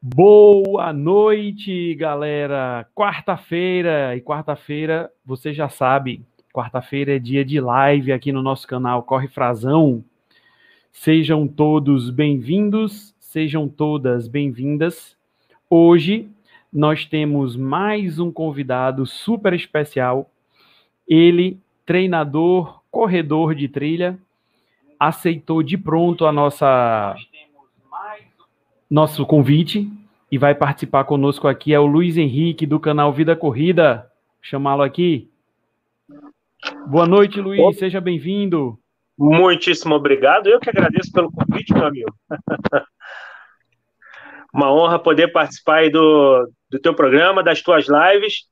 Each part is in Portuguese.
Boa noite, galera. Quarta-feira e quarta-feira, você já sabe, quarta-feira é dia de live aqui no nosso canal Corre Frazão. Sejam todos bem-vindos, sejam todas bem-vindas. Hoje nós temos mais um convidado super especial. Ele, treinador, corredor de trilha, aceitou de pronto a nossa nosso convite e vai participar conosco aqui é o Luiz Henrique do canal Vida Corrida. Chamá-lo aqui. Boa noite, Luiz. Seja bem-vindo. Muitíssimo obrigado. Eu que agradeço pelo convite, meu amigo. Uma honra poder participar aí do, do teu programa, das tuas lives.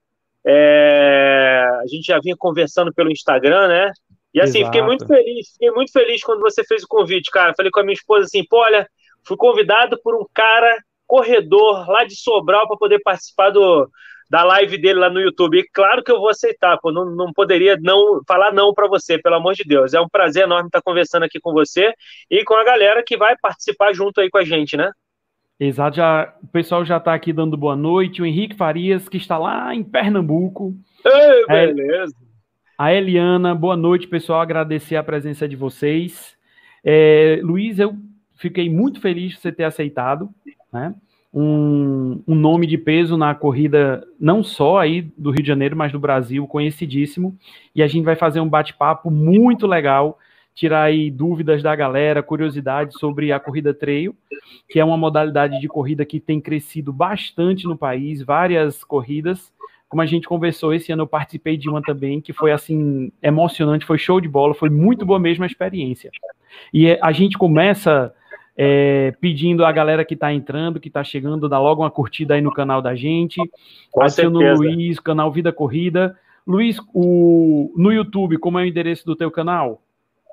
É, a gente já vinha conversando pelo Instagram, né? E assim, Exato. fiquei muito feliz, fiquei muito feliz quando você fez o convite, cara. Falei com a minha esposa assim, pô, olha, fui convidado por um cara corredor lá de Sobral para poder participar do, da live dele lá no YouTube. E claro que eu vou aceitar, pô, não, não poderia não falar não para você, pelo amor de Deus. É um prazer enorme estar conversando aqui com você e com a galera que vai participar junto aí com a gente, né? Exato, já, o pessoal já está aqui dando boa noite. O Henrique Farias, que está lá em Pernambuco. Ei, beleza. A Eliana, boa noite, pessoal. Agradecer a presença de vocês. É, Luiz, eu fiquei muito feliz de você ter aceitado, né? Um, um, nome de peso na corrida, não só aí do Rio de Janeiro, mas do Brasil, conhecidíssimo. E a gente vai fazer um bate-papo muito legal, tirar aí dúvidas da galera, curiosidades sobre a corrida trail, que é uma modalidade de corrida que tem crescido bastante no país, várias corridas como a gente conversou esse ano, eu participei de uma também que foi assim emocionante, foi show de bola, foi muito boa mesmo a experiência. E é, a gente começa é, pedindo a galera que está entrando, que está chegando, dá logo uma curtida aí no canal da gente. Adiciona o Luiz, canal Vida Corrida. Luiz, o, no YouTube, como é o endereço do teu canal?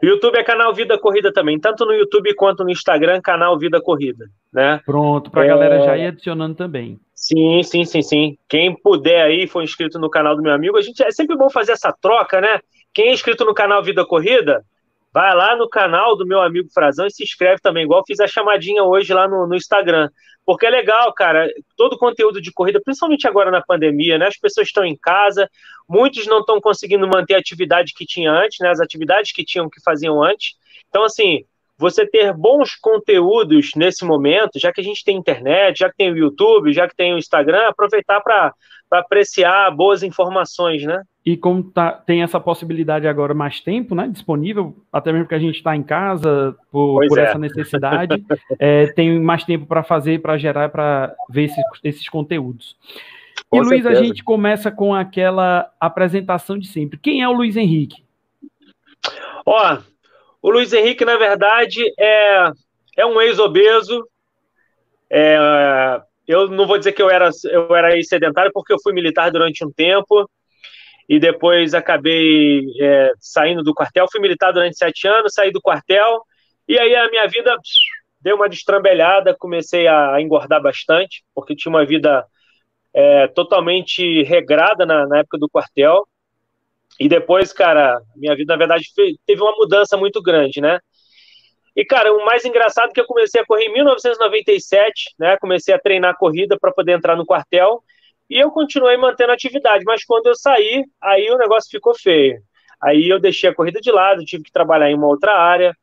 YouTube é canal Vida Corrida também, tanto no YouTube quanto no Instagram, canal Vida Corrida, né? Pronto, para a é... galera já ir adicionando também. Sim, sim, sim, sim. Quem puder aí, for inscrito no canal do meu amigo, a gente é sempre bom fazer essa troca, né? Quem é inscrito no canal Vida Corrida, vai lá no canal do meu amigo Frazão e se inscreve também, igual fiz a chamadinha hoje lá no, no Instagram. Porque é legal, cara, todo o conteúdo de corrida, principalmente agora na pandemia, né? As pessoas estão em casa, muitos não estão conseguindo manter a atividade que tinha antes, né? As atividades que tinham que faziam antes. Então, assim, você ter bons conteúdos nesse momento, já que a gente tem internet, já que tem o YouTube, já que tem o Instagram, aproveitar para apreciar boas informações, né? E como tá, tem essa possibilidade agora mais tempo, né, disponível, até mesmo que a gente está em casa por, por é. essa necessidade, é, tem mais tempo para fazer, para gerar, para ver esses, esses conteúdos. Com e Luiz, a gente começa com aquela apresentação de sempre. Quem é o Luiz Henrique? Ó, o Luiz Henrique, na verdade, é, é um ex-obeso. É, eu não vou dizer que eu era, eu era ex-sedentário, porque eu fui militar durante um tempo e depois acabei é, saindo do quartel. Fui militar durante sete anos, saí do quartel e aí a minha vida deu uma destrambelhada. Comecei a engordar bastante, porque tinha uma vida é, totalmente regrada na, na época do quartel. E depois, cara, minha vida, na verdade, teve uma mudança muito grande, né? E, cara, o mais engraçado é que eu comecei a correr em 1997, né? Comecei a treinar corrida para poder entrar no quartel. E eu continuei mantendo a atividade, mas quando eu saí, aí o negócio ficou feio. Aí eu deixei a corrida de lado, tive que trabalhar em uma outra área.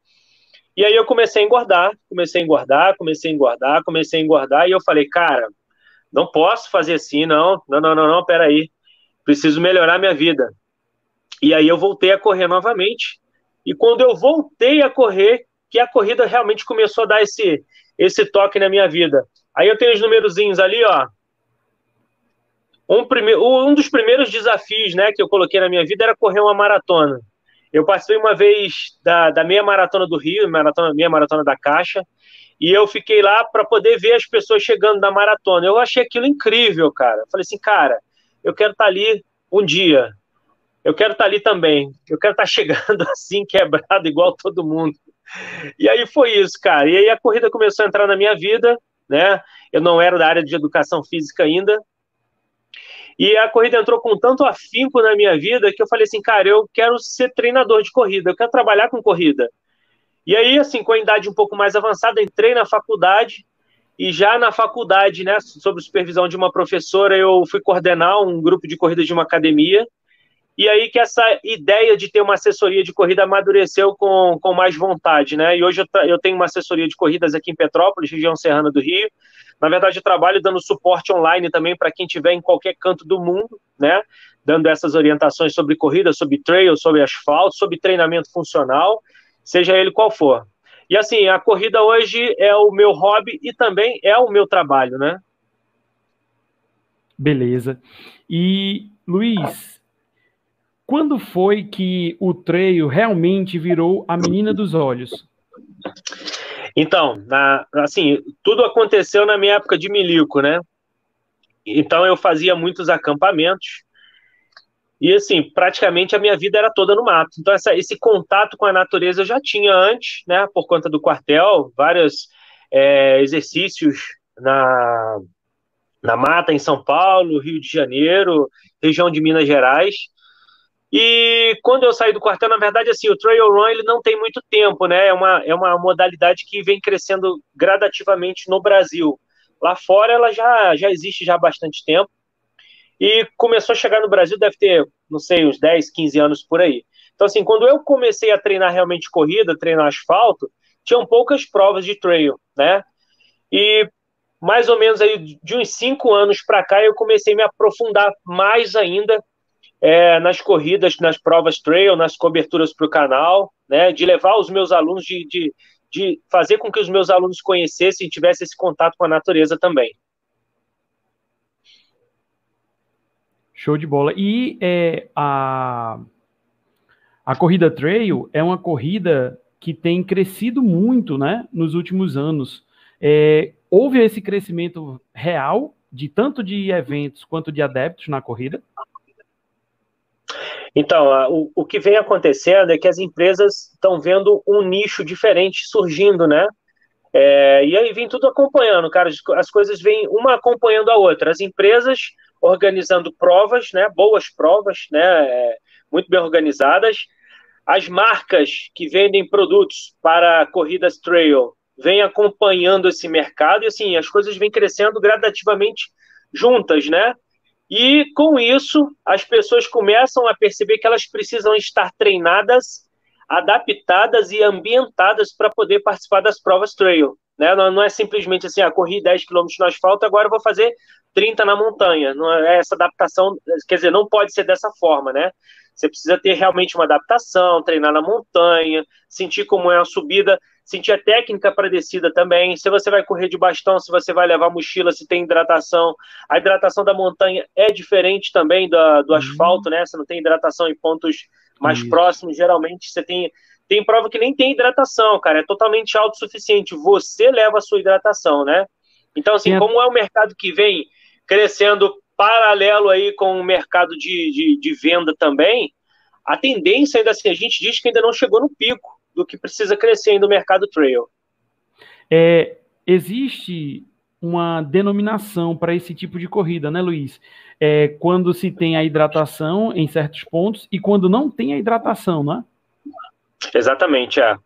E aí eu comecei a engordar, comecei a engordar, comecei a engordar, comecei a engordar. E eu falei, cara, não posso fazer assim, não. Não, não, não, não, peraí. Preciso melhorar minha vida. E aí eu voltei a correr novamente. E quando eu voltei a correr, que a corrida realmente começou a dar esse, esse toque na minha vida. Aí eu tenho os numerozinhos ali, ó. Um, um dos primeiros desafios né, que eu coloquei na minha vida era correr uma maratona. Eu participei uma vez da, da meia maratona do Rio, maratona, meia maratona da Caixa, e eu fiquei lá para poder ver as pessoas chegando da maratona. Eu achei aquilo incrível, cara. falei assim, cara, eu quero estar tá ali um dia eu quero estar ali também. Eu quero estar chegando assim, quebrado, igual todo mundo. E aí foi isso, cara. E aí a corrida começou a entrar na minha vida, né? Eu não era da área de educação física ainda. E a corrida entrou com tanto afinco na minha vida que eu falei assim, cara, eu quero ser treinador de corrida, eu quero trabalhar com corrida. E aí, assim, com a idade um pouco mais avançada, entrei na faculdade E já na faculdade, né, sob supervisão de uma professora, eu fui coordenar um grupo de corridas de uma academia. E aí que essa ideia de ter uma assessoria de corrida amadureceu com, com mais vontade, né? E hoje eu, eu tenho uma assessoria de corridas aqui em Petrópolis, região serrana do Rio. Na verdade, eu trabalho dando suporte online também para quem estiver em qualquer canto do mundo, né? Dando essas orientações sobre corrida, sobre trail, sobre asfalto, sobre treinamento funcional, seja ele qual for. E assim, a corrida hoje é o meu hobby e também é o meu trabalho, né? Beleza. E, Luiz, quando foi que o trail realmente virou a menina dos olhos? Então, na, assim, tudo aconteceu na minha época de milico, né? Então eu fazia muitos acampamentos e assim, praticamente a minha vida era toda no mato. Então, essa, esse contato com a natureza eu já tinha antes, né? Por conta do quartel, vários é, exercícios na, na mata em São Paulo, Rio de Janeiro, região de Minas Gerais. E quando eu saí do quartel, na verdade, assim, o trail run ele não tem muito tempo, né? É uma, é uma modalidade que vem crescendo gradativamente no Brasil. Lá fora ela já, já existe já há bastante tempo. E começou a chegar no Brasil, deve ter, não sei, uns 10, 15 anos por aí. Então, assim, quando eu comecei a treinar realmente corrida, treinar asfalto, tinham poucas provas de trail, né? E mais ou menos aí de uns cinco anos para cá eu comecei a me aprofundar mais ainda é, nas corridas, nas provas trail, nas coberturas para o canal, né? De levar os meus alunos, de, de, de fazer com que os meus alunos conhecessem e tivessem esse contato com a natureza também. Show de bola. E é, a, a corrida trail é uma corrida que tem crescido muito né, nos últimos anos. É, houve esse crescimento real de tanto de eventos quanto de adeptos na corrida? Então, o, o que vem acontecendo é que as empresas estão vendo um nicho diferente surgindo, né? É, e aí vem tudo acompanhando, cara. As coisas vêm uma acompanhando a outra. As empresas organizando provas, né, boas provas, né, é, muito bem organizadas. As marcas que vendem produtos para corridas trail vêm acompanhando esse mercado e assim as coisas vêm crescendo gradativamente juntas, né? E com isso as pessoas começam a perceber que elas precisam estar treinadas, adaptadas e ambientadas para poder participar das provas trail. Né? Não, não é simplesmente assim, ah, corri 10 km no asfalto, agora vou fazer 30 na montanha. Não é essa adaptação, quer dizer, não pode ser dessa forma, né? Você precisa ter realmente uma adaptação, treinar na montanha, sentir como é a subida, sentir a técnica para descida também. Se você vai correr de bastão, se você vai levar mochila, se tem hidratação. A hidratação da montanha é diferente também do, do uhum. asfalto, né? Você não tem hidratação em pontos mais Isso. próximos. Geralmente você tem tem prova que nem tem hidratação, cara. É totalmente autossuficiente. Você leva a sua hidratação, né? Então, assim, é. como é um mercado que vem crescendo paralelo aí com o mercado de, de, de, venda também, a tendência ainda assim, a gente diz que ainda não chegou no pico do que precisa crescer ainda o mercado trail. É, existe uma denominação para esse tipo de corrida, né, Luiz? É quando se tem a hidratação em certos pontos e quando não tem a hidratação, né? Exatamente, é.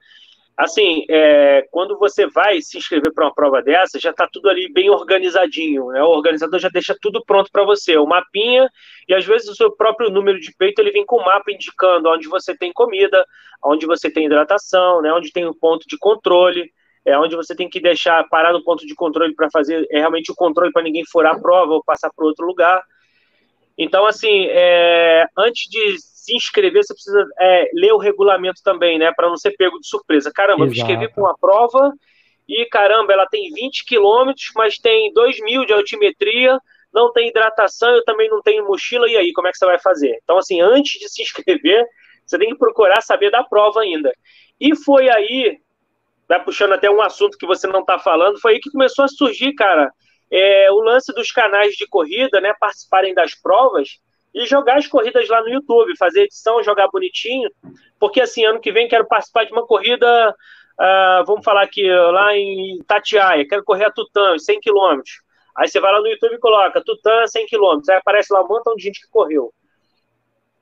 Assim, é, quando você vai se inscrever para uma prova dessa, já está tudo ali bem organizadinho, né? O organizador já deixa tudo pronto para você, o mapinha e às vezes o seu próprio número de peito ele vem com o mapa indicando onde você tem comida, onde você tem hidratação, né? Onde tem o um ponto de controle, é onde você tem que deixar parar no ponto de controle para fazer é realmente o controle para ninguém furar a prova ou passar para outro lugar. Então, assim, é, antes de se inscrever, você precisa é, ler o regulamento também, né? Para não ser pego de surpresa. Caramba, Exato. me inscrevi com uma prova e caramba, ela tem 20 quilômetros, mas tem 2 mil de altimetria, não tem hidratação, eu também não tenho mochila, e aí, como é que você vai fazer? Então, assim, antes de se inscrever, você tem que procurar saber da prova ainda. E foi aí, vai puxando até um assunto que você não está falando, foi aí que começou a surgir, cara, é, o lance dos canais de corrida, né, participarem das provas, e jogar as corridas lá no YouTube, fazer edição, jogar bonitinho, porque assim, ano que vem quero participar de uma corrida, uh, vamos falar aqui, lá em Tatiaia, quero correr a Tutã, 100 km. Aí você vai lá no YouTube e coloca Tutã 100 km, aí aparece lá um montão de gente que correu.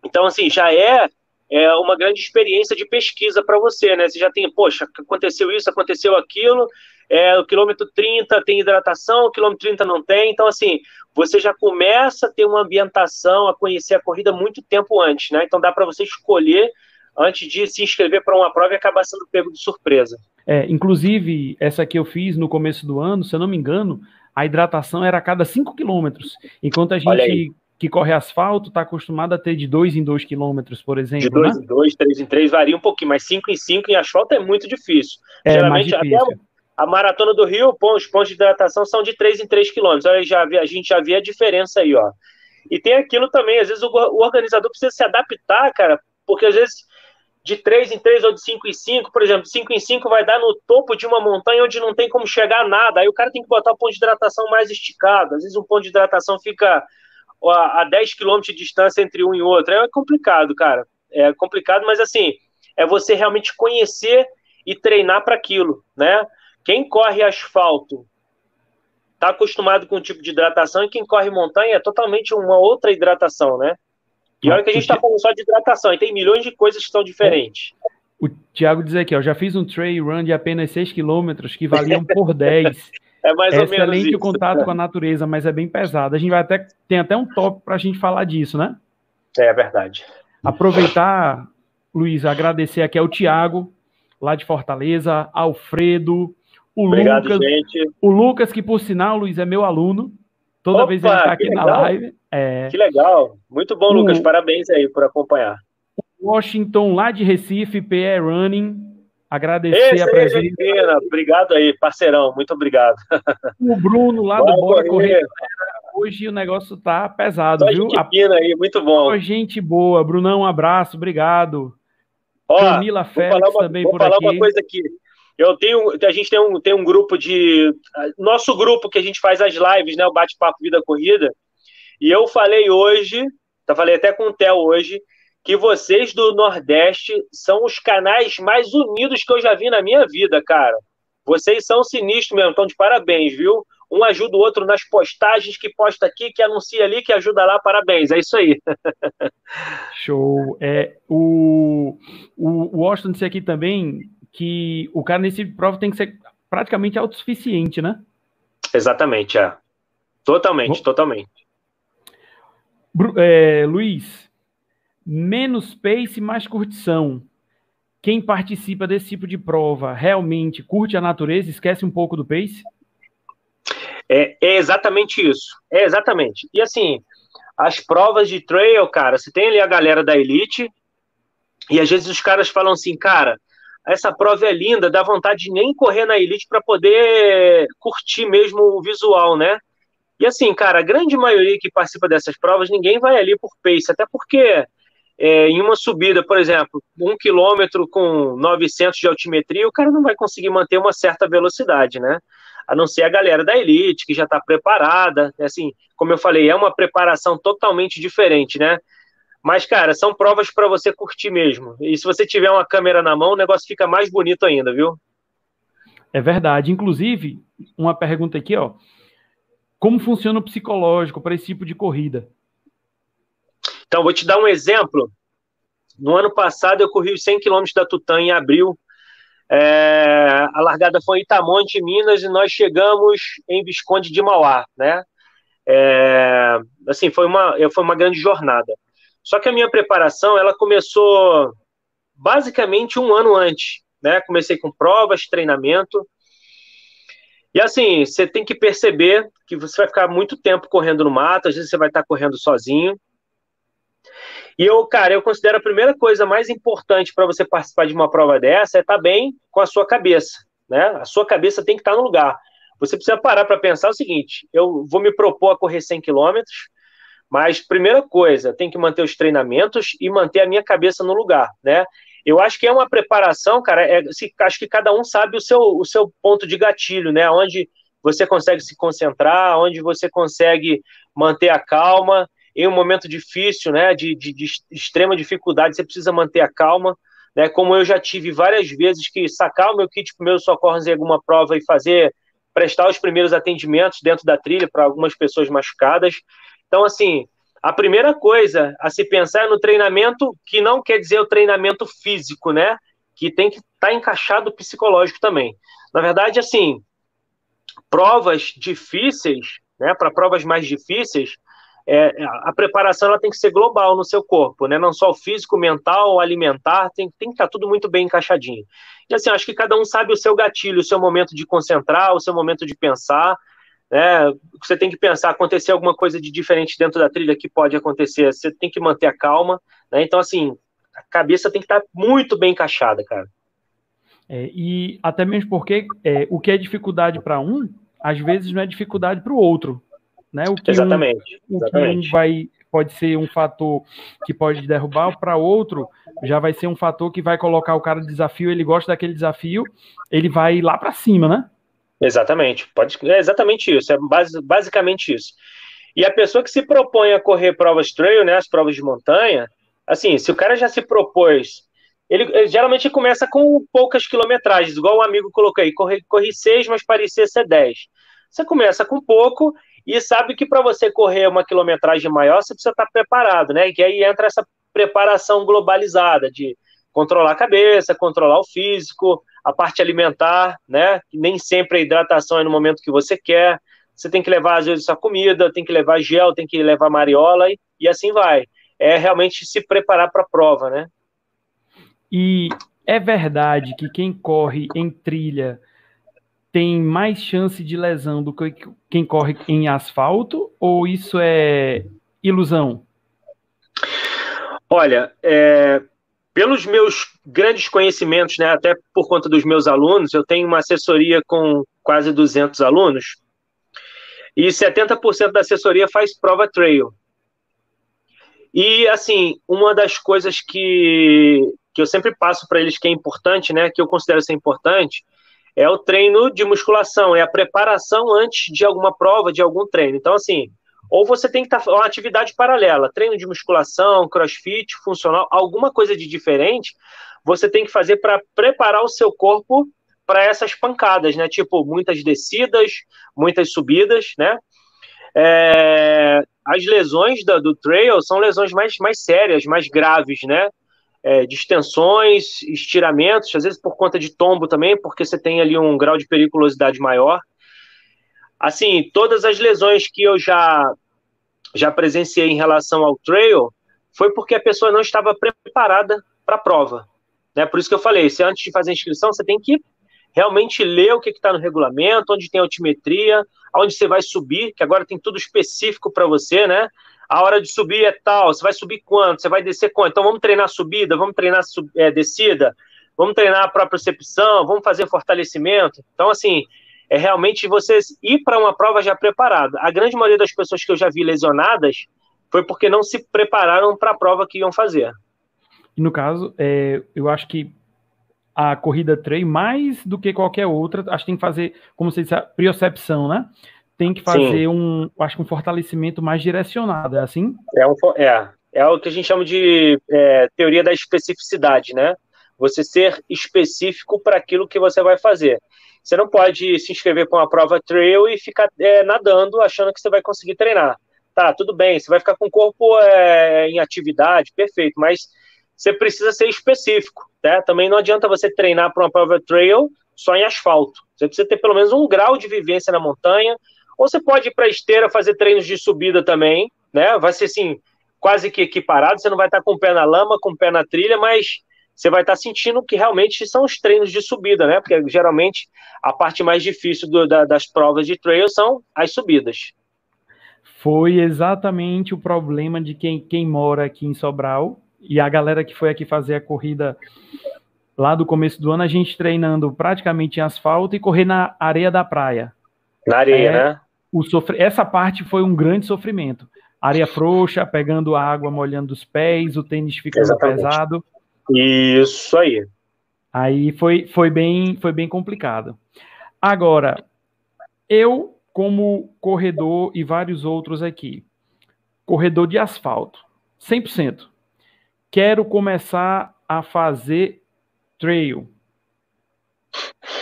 Então, assim, já é, é uma grande experiência de pesquisa para você, né? Você já tem, poxa, aconteceu isso, aconteceu aquilo, é, o quilômetro 30 tem hidratação, o quilômetro 30 não tem. Então, assim, você já começa a ter uma ambientação, a conhecer a corrida muito tempo antes, né? Então dá para você escolher antes de se inscrever para uma prova e acabar sendo pego de surpresa. É, inclusive, essa que eu fiz no começo do ano, se eu não me engano, a hidratação era a cada 5 quilômetros, enquanto a gente que corre asfalto está acostumado a ter de 2 em 2 quilômetros, por exemplo. De 2 né? em 2, 3 em 3, varia um pouquinho, mas 5 em 5 em asfalto é muito difícil. É, Geralmente, mais difícil. até a maratona do Rio, os pontos de hidratação são de 3 em 3 quilômetros. Aí já, a gente já vê a diferença aí, ó. E tem aquilo também, às vezes o, o organizador precisa se adaptar, cara, porque às vezes de 3 em 3 ou de 5 em 5, por exemplo, 5 em 5 vai dar no topo de uma montanha onde não tem como chegar nada. Aí o cara tem que botar o ponto de hidratação mais esticado. Às vezes um ponto de hidratação fica a 10 quilômetros de distância entre um e outro. É complicado, cara. É complicado, mas assim, é você realmente conhecer e treinar para aquilo, né? Quem corre asfalto está acostumado com um tipo de hidratação e quem corre montanha é totalmente uma outra hidratação, né? E olha que a gente está falando só de hidratação, e tem milhões de coisas que são diferentes. O Thiago diz aqui, ó, já fiz um trail run de apenas 6 quilômetros que valiam por 10. é mais é ou menos excelente o contato com a natureza, mas é bem pesado. A gente vai até tem até um top para a gente falar disso, né? É verdade. Aproveitar, Luiz, agradecer aqui ao Thiago, lá de Fortaleza, Alfredo, o Obrigado, Lucas, gente. O Lucas, que por sinal, Luiz, é meu aluno. Toda Opa, vez ele está aqui na live. É... Que legal. Muito bom, o... Lucas. Parabéns aí por acompanhar. Washington, lá de Recife, PE Running. Agradecer Esse a presença. Obrigado aí, parceirão. Muito obrigado. O Bruno, lá Bora do Bora Correr. Hoje o negócio tá pesado, Só viu? Gente fina aí, muito bom. gente boa. Brunão, um abraço. Obrigado. Ó, Camila Félix uma, também por aqui. Vou falar uma coisa aqui. Eu tenho, a gente tem um, tem um grupo de. Nosso grupo que a gente faz as lives, né? O Bate-Papo Vida Corrida. E eu falei hoje, tá, falei até com o Theo hoje, que vocês do Nordeste são os canais mais unidos que eu já vi na minha vida, cara. Vocês são sinistros mesmo, então de parabéns, viu? Um ajuda o outro nas postagens, que posta aqui, que anuncia ali, que ajuda lá, parabéns. É isso aí. Show. É, o, o Washington disse aqui também que o cara nesse prova tem que ser praticamente autossuficiente, né? Exatamente, é. Totalmente, Bom, totalmente. É, Luiz, menos pace, mais curtição. Quem participa desse tipo de prova realmente curte a natureza, esquece um pouco do pace? É, é exatamente isso. É exatamente. E assim, as provas de trail, cara, você tem ali a galera da elite, e às vezes os caras falam assim, cara, essa prova é linda, dá vontade de nem correr na elite para poder curtir mesmo o visual, né? E assim, cara, a grande maioria que participa dessas provas, ninguém vai ali por pace, até porque é, em uma subida, por exemplo, um quilômetro com 900 de altimetria, o cara não vai conseguir manter uma certa velocidade, né? A não ser a galera da elite, que já está preparada, assim, como eu falei, é uma preparação totalmente diferente, né? Mas, cara, são provas para você curtir mesmo. E se você tiver uma câmera na mão, o negócio fica mais bonito ainda, viu? É verdade. Inclusive, uma pergunta aqui, ó. Como funciona o psicológico para esse tipo de corrida? Então, vou te dar um exemplo. No ano passado, eu corri os 100 quilômetros da Tutã em abril. É, a largada foi em Itamonte, Minas, e nós chegamos em Visconde de Mauá, né? É, assim, foi uma, foi uma grande jornada. Só que a minha preparação, ela começou basicamente um ano antes, né? Comecei com provas, treinamento. E assim, você tem que perceber que você vai ficar muito tempo correndo no mato, às vezes você vai estar correndo sozinho. E eu, cara, eu considero a primeira coisa mais importante para você participar de uma prova dessa é estar bem com a sua cabeça, né? A sua cabeça tem que estar no lugar. Você precisa parar para pensar o seguinte: eu vou me propor a correr 100 quilômetros, mas, primeira coisa, tem que manter os treinamentos e manter a minha cabeça no lugar, né? Eu acho que é uma preparação, cara, é, acho que cada um sabe o seu, o seu ponto de gatilho, né? Onde você consegue se concentrar, onde você consegue manter a calma. Em um momento difícil, né, de, de, de extrema dificuldade, você precisa manter a calma. Né, como eu já tive várias vezes que sacar o meu kit de primeiros socorros em alguma prova e fazer, prestar os primeiros atendimentos dentro da trilha para algumas pessoas machucadas. Então, assim, a primeira coisa a se pensar é no treinamento, que não quer dizer o treinamento físico, né? Que tem que estar tá encaixado psicológico também. Na verdade, assim, provas difíceis, né, para provas mais difíceis, é, a preparação ela tem que ser global no seu corpo, né? Não só o físico, mental, alimentar, tem, tem que estar tudo muito bem encaixadinho. E assim, acho que cada um sabe o seu gatilho, o seu momento de concentrar, o seu momento de pensar, né? Você tem que pensar, acontecer alguma coisa de diferente dentro da trilha que pode acontecer, você tem que manter a calma, né? Então, assim, a cabeça tem que estar muito bem encaixada, cara. É, e até mesmo porque é, o que é dificuldade para um, às vezes não é dificuldade para o outro. Né? O que exatamente. Um, exatamente. O que um vai, pode ser um fator que pode derrubar, para outro já vai ser um fator que vai colocar o cara no desafio, ele gosta daquele desafio, ele vai lá para cima, né? Exatamente, pode, é exatamente isso, é base, basicamente isso. E a pessoa que se propõe a correr provas trail, né, as provas de montanha, assim, se o cara já se propôs ele, ele, geralmente começa com poucas quilometragens, igual o amigo colocou aí, corri, corri seis, mas parecia ser dez. Você começa com pouco e sabe que para você correr uma quilometragem maior, você precisa estar preparado, né? E que aí entra essa preparação globalizada de controlar a cabeça, controlar o físico, a parte alimentar, né? Nem sempre a hidratação é no momento que você quer. Você tem que levar, às vezes, sua comida, tem que levar gel, tem que levar mariola e, e assim vai. É realmente se preparar para a prova, né? E é verdade que quem corre em trilha tem mais chance de lesão do que quem corre em asfalto? Ou isso é ilusão? Olha, é, pelos meus grandes conhecimentos, né, até por conta dos meus alunos, eu tenho uma assessoria com quase 200 alunos, e 70% da assessoria faz prova trail. E, assim, uma das coisas que que eu sempre passo para eles que é importante, né, que eu considero ser importante, é o treino de musculação, é a preparação antes de alguma prova, de algum treino. Então, assim, ou você tem que estar tá, uma atividade paralela, treino de musculação, crossfit, funcional, alguma coisa de diferente, você tem que fazer para preparar o seu corpo para essas pancadas, né? Tipo, muitas descidas, muitas subidas, né? É, as lesões da, do trail são lesões mais, mais sérias, mais graves, né? é, distensões, estiramentos, às vezes por conta de tombo também, porque você tem ali um grau de periculosidade maior. Assim, todas as lesões que eu já, já presenciei em relação ao trail foi porque a pessoa não estava preparada para a prova. Né? Por isso que eu falei, se antes de fazer a inscrição, você tem que realmente ler o que está no regulamento, onde tem altimetria, aonde você vai subir, que agora tem tudo específico para você, né? a hora de subir é tal, você vai subir quanto, você vai descer quanto. Então vamos treinar subida, vamos treinar é, descida, vamos treinar a própria percepção, vamos fazer fortalecimento. Então, assim, é realmente você ir para uma prova já preparada. A grande maioria das pessoas que eu já vi lesionadas foi porque não se prepararam para a prova que iam fazer. E no caso, é, eu acho que a corrida trail, mais do que qualquer outra, acho que tem que fazer, como você disse, a priocepção, né? tem que fazer Sim. um, acho que um fortalecimento mais direcionado, é assim? É, um, é, é o que a gente chama de é, teoria da especificidade, né? Você ser específico para aquilo que você vai fazer. Você não pode se inscrever para uma prova trail e ficar é, nadando achando que você vai conseguir treinar. Tá, tudo bem, você vai ficar com o corpo é, em atividade, perfeito, mas você precisa ser específico, né? Também não adianta você treinar para uma prova trail só em asfalto. Você precisa ter pelo menos um grau de vivência na montanha, ou você pode ir para esteira fazer treinos de subida também, né? Vai ser assim, quase que equiparado. Você não vai estar com o pé na lama, com o pé na trilha, mas você vai estar sentindo que realmente são os treinos de subida, né? Porque geralmente a parte mais difícil do, da, das provas de trail são as subidas. Foi exatamente o problema de quem, quem mora aqui em Sobral e a galera que foi aqui fazer a corrida lá do começo do ano, a gente treinando praticamente em asfalto e correr na areia da praia. Na areia, é, né? o sofre... essa parte foi um grande sofrimento. Areia frouxa, pegando água, molhando os pés, o tênis ficando Exatamente. pesado. Isso aí. Aí foi, foi, bem, foi bem complicado. Agora, eu, como corredor e vários outros aqui, corredor de asfalto, 100%, quero começar a fazer trail.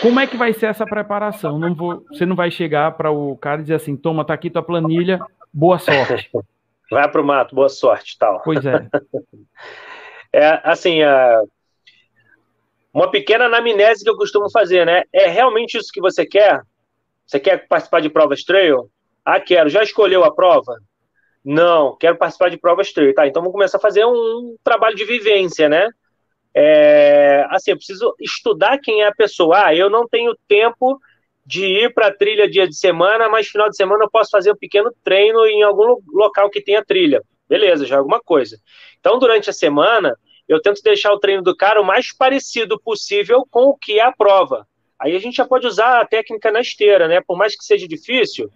Como é que vai ser essa preparação? Não vou, você não vai chegar para o cara e dizer assim: toma, tá aqui tua planilha, boa sorte. Vai para o mato, boa sorte, tal. Pois é. é assim, a, uma pequena anamnese que eu costumo fazer, né? É realmente isso que você quer? Você quer participar de provas trail? Ah, quero. Já escolheu a prova? Não, quero participar de provas trail. Tá, então vamos começar a fazer um trabalho de vivência, né? É, assim, eu preciso estudar quem é a pessoa. Ah, eu não tenho tempo de ir para a trilha dia de semana, mas final de semana eu posso fazer um pequeno treino em algum local que tenha trilha. Beleza, já é alguma coisa. Então, durante a semana, eu tento deixar o treino do cara o mais parecido possível com o que é a prova. Aí a gente já pode usar a técnica na esteira, né? Por mais que seja difícil,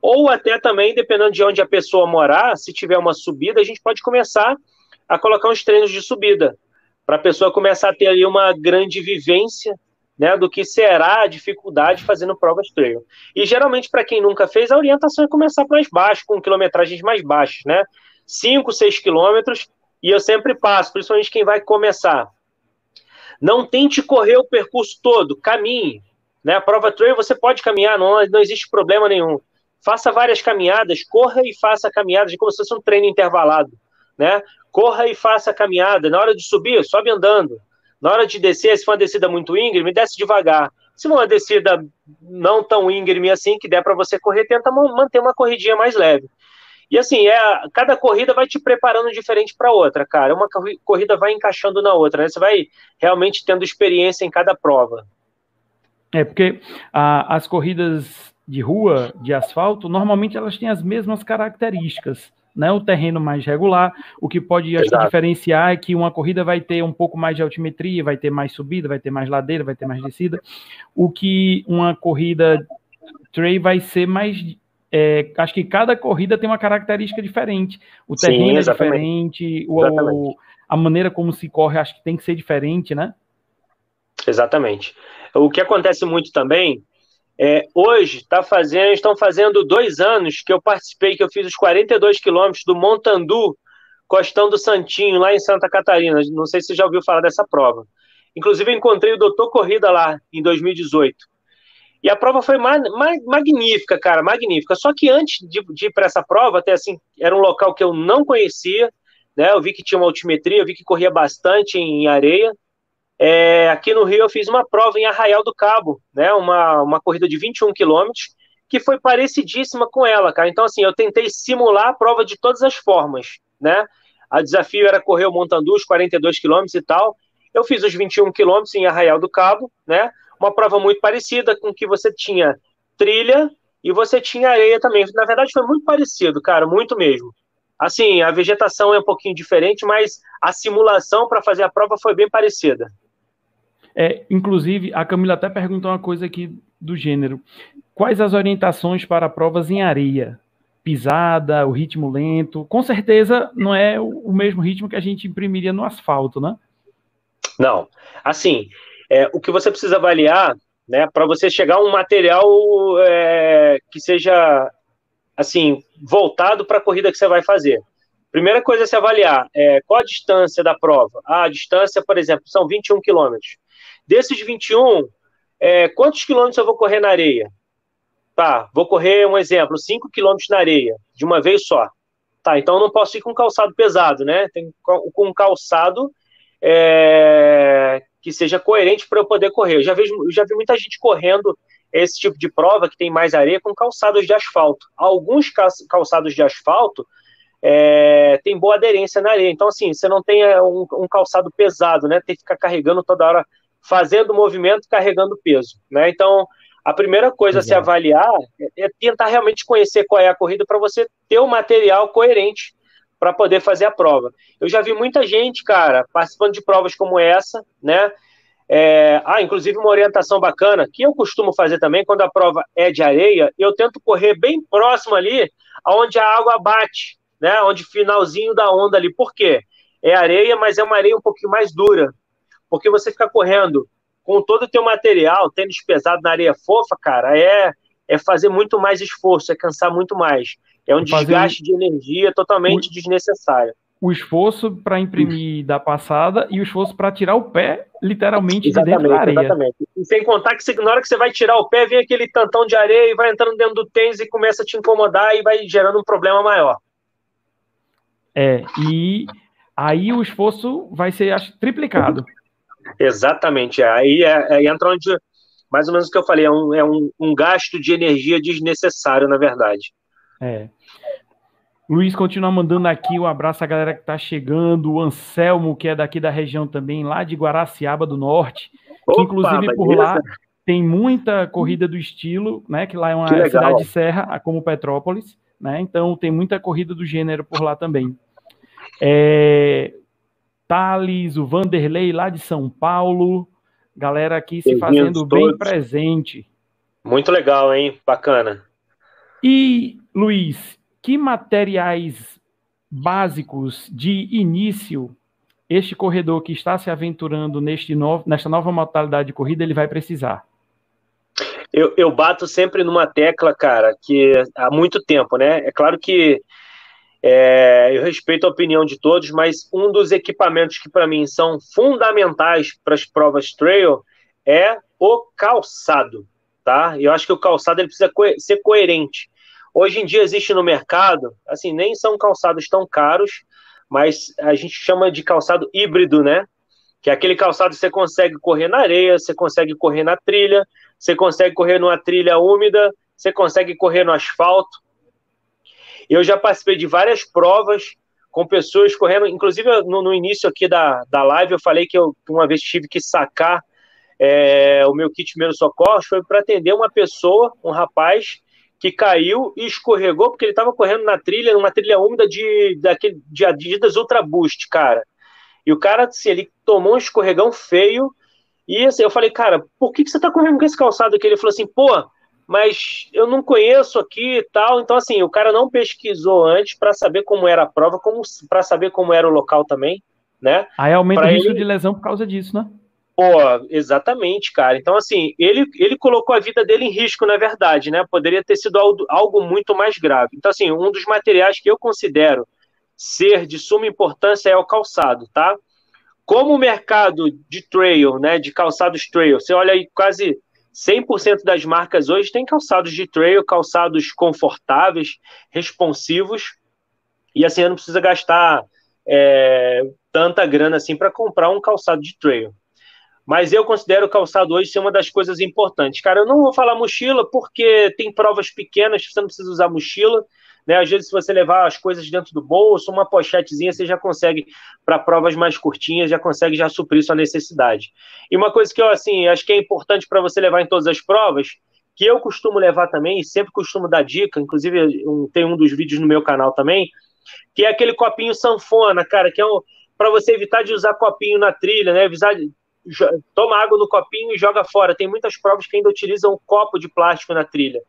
ou até também, dependendo de onde a pessoa morar, se tiver uma subida, a gente pode começar a colocar uns treinos de subida, para a pessoa começar a ter ali uma grande vivência né, do que será a dificuldade fazendo provas trail. E geralmente, para quem nunca fez, a orientação é começar mais baixo, com quilometragens mais baixas, né? 5, 6 quilômetros, e eu sempre passo, principalmente quem vai começar. Não tente correr o percurso todo, caminhe. Né? A prova trail você pode caminhar, não, não existe problema nenhum faça várias caminhadas, corra e faça caminhadas, como se fosse um treino intervalado, né? Corra e faça caminhada. Na hora de subir, sobe andando. Na hora de descer, se for uma descida muito íngreme, desce devagar. Se for uma descida não tão íngreme assim, que der para você correr, tenta manter uma corridinha mais leve. E assim, é, cada corrida vai te preparando diferente para outra, cara. Uma corrida vai encaixando na outra, né? Você vai realmente tendo experiência em cada prova. É, porque a, as corridas de rua, de asfalto, normalmente elas têm as mesmas características. Né, o terreno mais regular, o que pode acho, diferenciar é que uma corrida vai ter um pouco mais de altimetria, vai ter mais subida, vai ter mais ladeira, vai ter mais descida, o que uma corrida trail vai ser mais é, acho que cada corrida tem uma característica diferente. O terreno Sim, é diferente, o, a maneira como se corre acho que tem que ser diferente, né? Exatamente. O que acontece muito também é, hoje tá fazendo, estão fazendo dois anos que eu participei, que eu fiz os 42 quilômetros do Montandu, Costão do Santinho, lá em Santa Catarina. Não sei se você já ouviu falar dessa prova. Inclusive, eu encontrei o Doutor Corrida lá em 2018. E a prova foi ma ma magnífica, cara, magnífica. Só que antes de, de ir para essa prova, até assim, era um local que eu não conhecia, né? Eu vi que tinha uma altimetria, eu vi que corria bastante em areia. É, aqui no Rio eu fiz uma prova em Arraial do Cabo, né? Uma, uma corrida de 21 quilômetros, que foi parecidíssima com ela, cara. Então, assim, eu tentei simular a prova de todas as formas, né? A desafio era correr o Montandu, os 42 quilômetros e tal. Eu fiz os 21 quilômetros em Arraial do Cabo, né? Uma prova muito parecida com que você tinha trilha e você tinha areia também. Na verdade, foi muito parecido, cara, muito mesmo. Assim, a vegetação é um pouquinho diferente, mas a simulação para fazer a prova foi bem parecida. É, inclusive, a Camila até perguntou uma coisa aqui do gênero. Quais as orientações para provas em areia? Pisada, o ritmo lento? Com certeza não é o mesmo ritmo que a gente imprimiria no asfalto, né? Não. Assim, é, o que você precisa avaliar, né, para você chegar a um material é, que seja, assim, voltado para a corrida que você vai fazer. Primeira coisa a se avaliar é qual a distância da prova. Ah, a distância, por exemplo, são 21 quilômetros. Desses 21, é, quantos quilômetros eu vou correr na areia? Tá, vou correr um exemplo, 5 quilômetros na areia, de uma vez só. Tá, então eu não posso ir com calçado pesado, né? Tem com um calçado é, que seja coerente para eu poder correr. Eu já, vejo, eu já vi muita gente correndo esse tipo de prova que tem mais areia com calçados de asfalto. Alguns calçados de asfalto é, tem boa aderência na areia. Então, assim, você não tem é, um, um, calçado pesado, né? Tem que ficar carregando toda hora fazendo movimento, carregando peso, né? Então, a primeira coisa Exato. a se avaliar é, é tentar realmente conhecer qual é a corrida para você ter o um material coerente para poder fazer a prova. Eu já vi muita gente, cara, participando de provas como essa, né? É, ah, inclusive uma orientação bacana que eu costumo fazer também quando a prova é de areia, eu tento correr bem próximo ali, aonde a água bate, né? Onde finalzinho da onda ali. Por quê? É areia, mas é uma areia um pouquinho mais dura, porque você fica correndo com todo o teu material, tênis pesado na areia fofa, cara, é, é fazer muito mais esforço, é cansar muito mais. É um desgaste de energia totalmente o, desnecessário. O esforço para imprimir da passada e o esforço para tirar o pé, literalmente, exatamente, de dentro da areia. Exatamente. E sem contar que você, na hora que você vai tirar o pé, vem aquele tantão de areia e vai entrando dentro do tênis e começa a te incomodar e vai gerando um problema maior. É, e aí o esforço vai ser acho, triplicado. Exatamente. Aí, é, aí entra onde mais ou menos o que eu falei, é um, é um, um gasto de energia desnecessário, na verdade. É. Luiz continua mandando aqui um abraço à galera que está chegando, o Anselmo, que é daqui da região também, lá de Guaraciaba do Norte, Opa, que inclusive por lá tem muita corrida do estilo, né? Que lá é uma cidade de serra, como Petrópolis, né? Então tem muita corrida do gênero por lá também. É, Thales, o Vanderlei lá de São Paulo, galera aqui se fazendo bem presente. Muito legal, hein? Bacana. E, Luiz, que materiais básicos de início este corredor que está se aventurando neste novo, nesta nova modalidade de corrida ele vai precisar? Eu, eu bato sempre numa tecla, cara, que há muito tempo, né? É claro que é, eu respeito a opinião de todos, mas um dos equipamentos que para mim são fundamentais para as provas trail é o calçado, tá? Eu acho que o calçado ele precisa co ser coerente. Hoje em dia existe no mercado, assim, nem são calçados tão caros, mas a gente chama de calçado híbrido, né? Que é aquele calçado que você consegue correr na areia, você consegue correr na trilha, você consegue correr numa trilha úmida, você consegue correr no asfalto. Eu já participei de várias provas com pessoas correndo, inclusive no, no início aqui da, da live eu falei que eu uma vez tive que sacar é, o meu kit menos socorro, foi para atender uma pessoa, um rapaz, que caiu e escorregou porque ele estava correndo na trilha, numa trilha úmida de, daquele, de Adidas Ultra Boost, cara. E o cara, assim, ele tomou um escorregão feio. E assim, eu falei, cara, por que, que você está correndo com esse calçado aqui? Ele falou assim, pô, mas eu não conheço aqui e tal. Então, assim, o cara não pesquisou antes para saber como era a prova, para saber como era o local também, né? Aí aumenta pra o risco ele... de lesão por causa disso, né? Pô, exatamente, cara. Então, assim, ele, ele colocou a vida dele em risco, na verdade, né? Poderia ter sido algo, algo muito mais grave. Então, assim, um dos materiais que eu considero ser de suma importância é o calçado, tá? Como o mercado de trail, né, de calçados trail, você olha aí quase 100% das marcas hoje tem calçados de trail, calçados confortáveis, responsivos, e assim, eu não precisa gastar é, tanta grana assim para comprar um calçado de trail. Mas eu considero o calçado hoje ser uma das coisas importantes. Cara, eu não vou falar mochila porque tem provas pequenas que você não precisa usar mochila. Né? Às vezes, se você levar as coisas dentro do bolso, uma pochetezinha, você já consegue, para provas mais curtinhas, já consegue já suprir sua necessidade. E uma coisa que eu assim, acho que é importante para você levar em todas as provas, que eu costumo levar também, e sempre costumo dar dica, inclusive tem um dos vídeos no meu canal também, que é aquele copinho sanfona, cara, que é um, para você evitar de usar copinho na trilha, né? Evitar, toma água no copinho e joga fora. Tem muitas provas que ainda utilizam copo de plástico na trilha.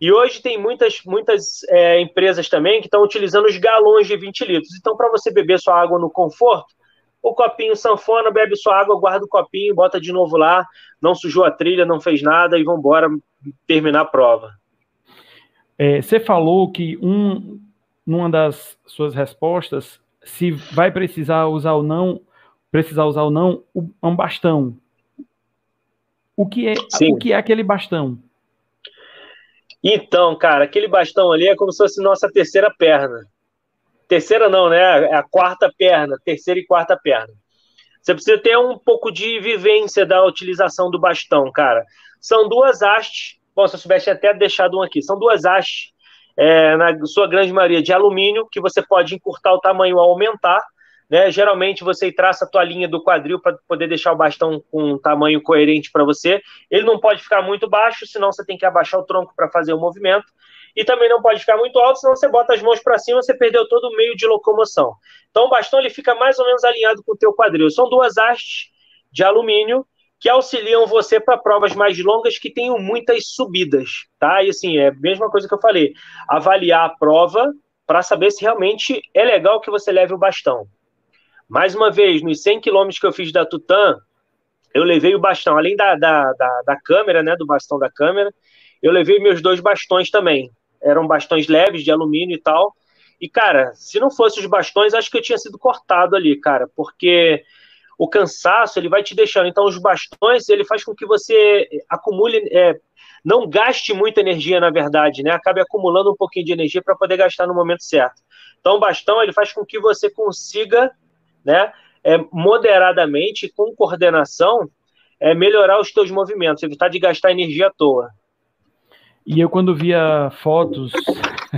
E hoje tem muitas, muitas é, empresas também que estão utilizando os galões de 20 litros. Então, para você beber sua água no conforto, o copinho sanfona, bebe sua água, guarda o copinho, bota de novo lá, não sujou a trilha, não fez nada e vamos embora terminar a prova. É, você falou que um, numa das suas respostas, se vai precisar usar ou não precisar usar ou não, um bastão. O que é, o que é aquele bastão? Então, cara, aquele bastão ali é como se fosse nossa terceira perna. Terceira não, né? É a quarta perna, terceira e quarta perna. Você precisa ter um pouco de vivência da utilização do bastão, cara. São duas hastes. Bom, se eu soubesse até deixado um aqui. São duas hastes, é, na sua grande maioria, de alumínio, que você pode encurtar o tamanho ao aumentar né? Geralmente você traça a tua linha do quadril para poder deixar o bastão com um tamanho coerente para você. Ele não pode ficar muito baixo, senão você tem que abaixar o tronco para fazer o movimento. E também não pode ficar muito alto, senão você bota as mãos para cima, você perdeu todo o meio de locomoção. Então o bastão ele fica mais ou menos alinhado com o teu quadril. São duas hastes de alumínio que auxiliam você para provas mais longas que tenham muitas subidas, tá? E assim, é a mesma coisa que eu falei, avaliar a prova para saber se realmente é legal que você leve o bastão. Mais uma vez, nos 100 quilômetros que eu fiz da Tutã, eu levei o bastão, além da, da, da, da, câmera, né, do bastão da câmera, eu levei meus dois bastões também. Eram bastões leves, de alumínio e tal. E, cara, se não fosse os bastões, acho que eu tinha sido cortado ali, cara, porque o cansaço, ele vai te deixando. Então, os bastões, ele faz com que você acumule, é, não gaste muita energia, na verdade, né? Acabe acumulando um pouquinho de energia para poder gastar no momento certo. Então, o bastão, ele faz com que você consiga né, é, moderadamente, com coordenação, é melhorar os teus movimentos, evitar de gastar energia à toa. E eu quando via fotos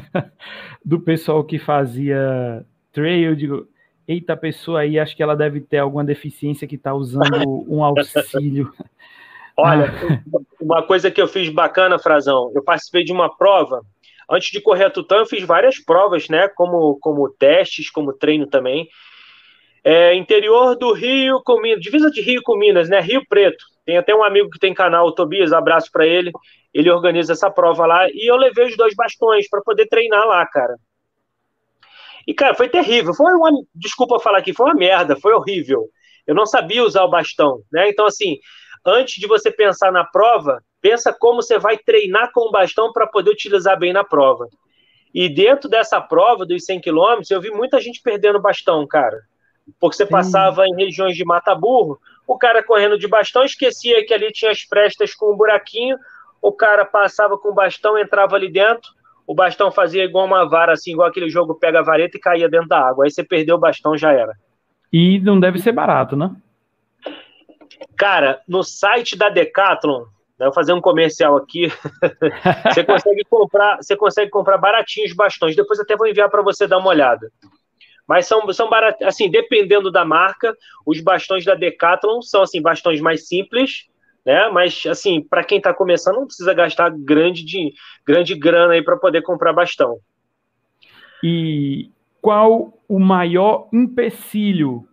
do pessoal que fazia trail, eu digo, eita, a pessoa aí, acho que ela deve ter alguma deficiência que está usando um auxílio. Olha, uma coisa que eu fiz bacana, Frazão, eu participei de uma prova, antes de correr a Tutã, eu fiz várias provas, né, como, como testes, como treino também, é, interior do Rio com Minas, divisa de Rio com Minas, né? Rio Preto. Tem até um amigo que tem canal, o Tobias, abraço para ele. Ele organiza essa prova lá e eu levei os dois bastões para poder treinar lá, cara. E cara, foi terrível. Foi uma, desculpa falar aqui, foi uma merda, foi horrível. Eu não sabia usar o bastão, né? Então assim, antes de você pensar na prova, pensa como você vai treinar com o bastão para poder utilizar bem na prova. E dentro dessa prova dos 100 km, eu vi muita gente perdendo bastão, cara porque você passava em regiões de mata-burro, o cara correndo de bastão esquecia que ali tinha as prestas com um buraquinho, o cara passava com o bastão, entrava ali dentro, o bastão fazia igual uma vara, assim, igual aquele jogo pega a vareta e caía dentro da água. Aí você perdeu o bastão, já era. E não deve ser barato, né? Cara, no site da Decathlon, né, vou fazer um comercial aqui. você consegue comprar, você consegue comprar baratinhos bastões. Depois até vou enviar para você dar uma olhada. Mas são, são baratos, assim, dependendo da marca, os bastões da Decathlon são, assim, bastões mais simples, né? Mas, assim, para quem está começando, não precisa gastar grande, de, grande grana aí para poder comprar bastão. E qual o maior empecilho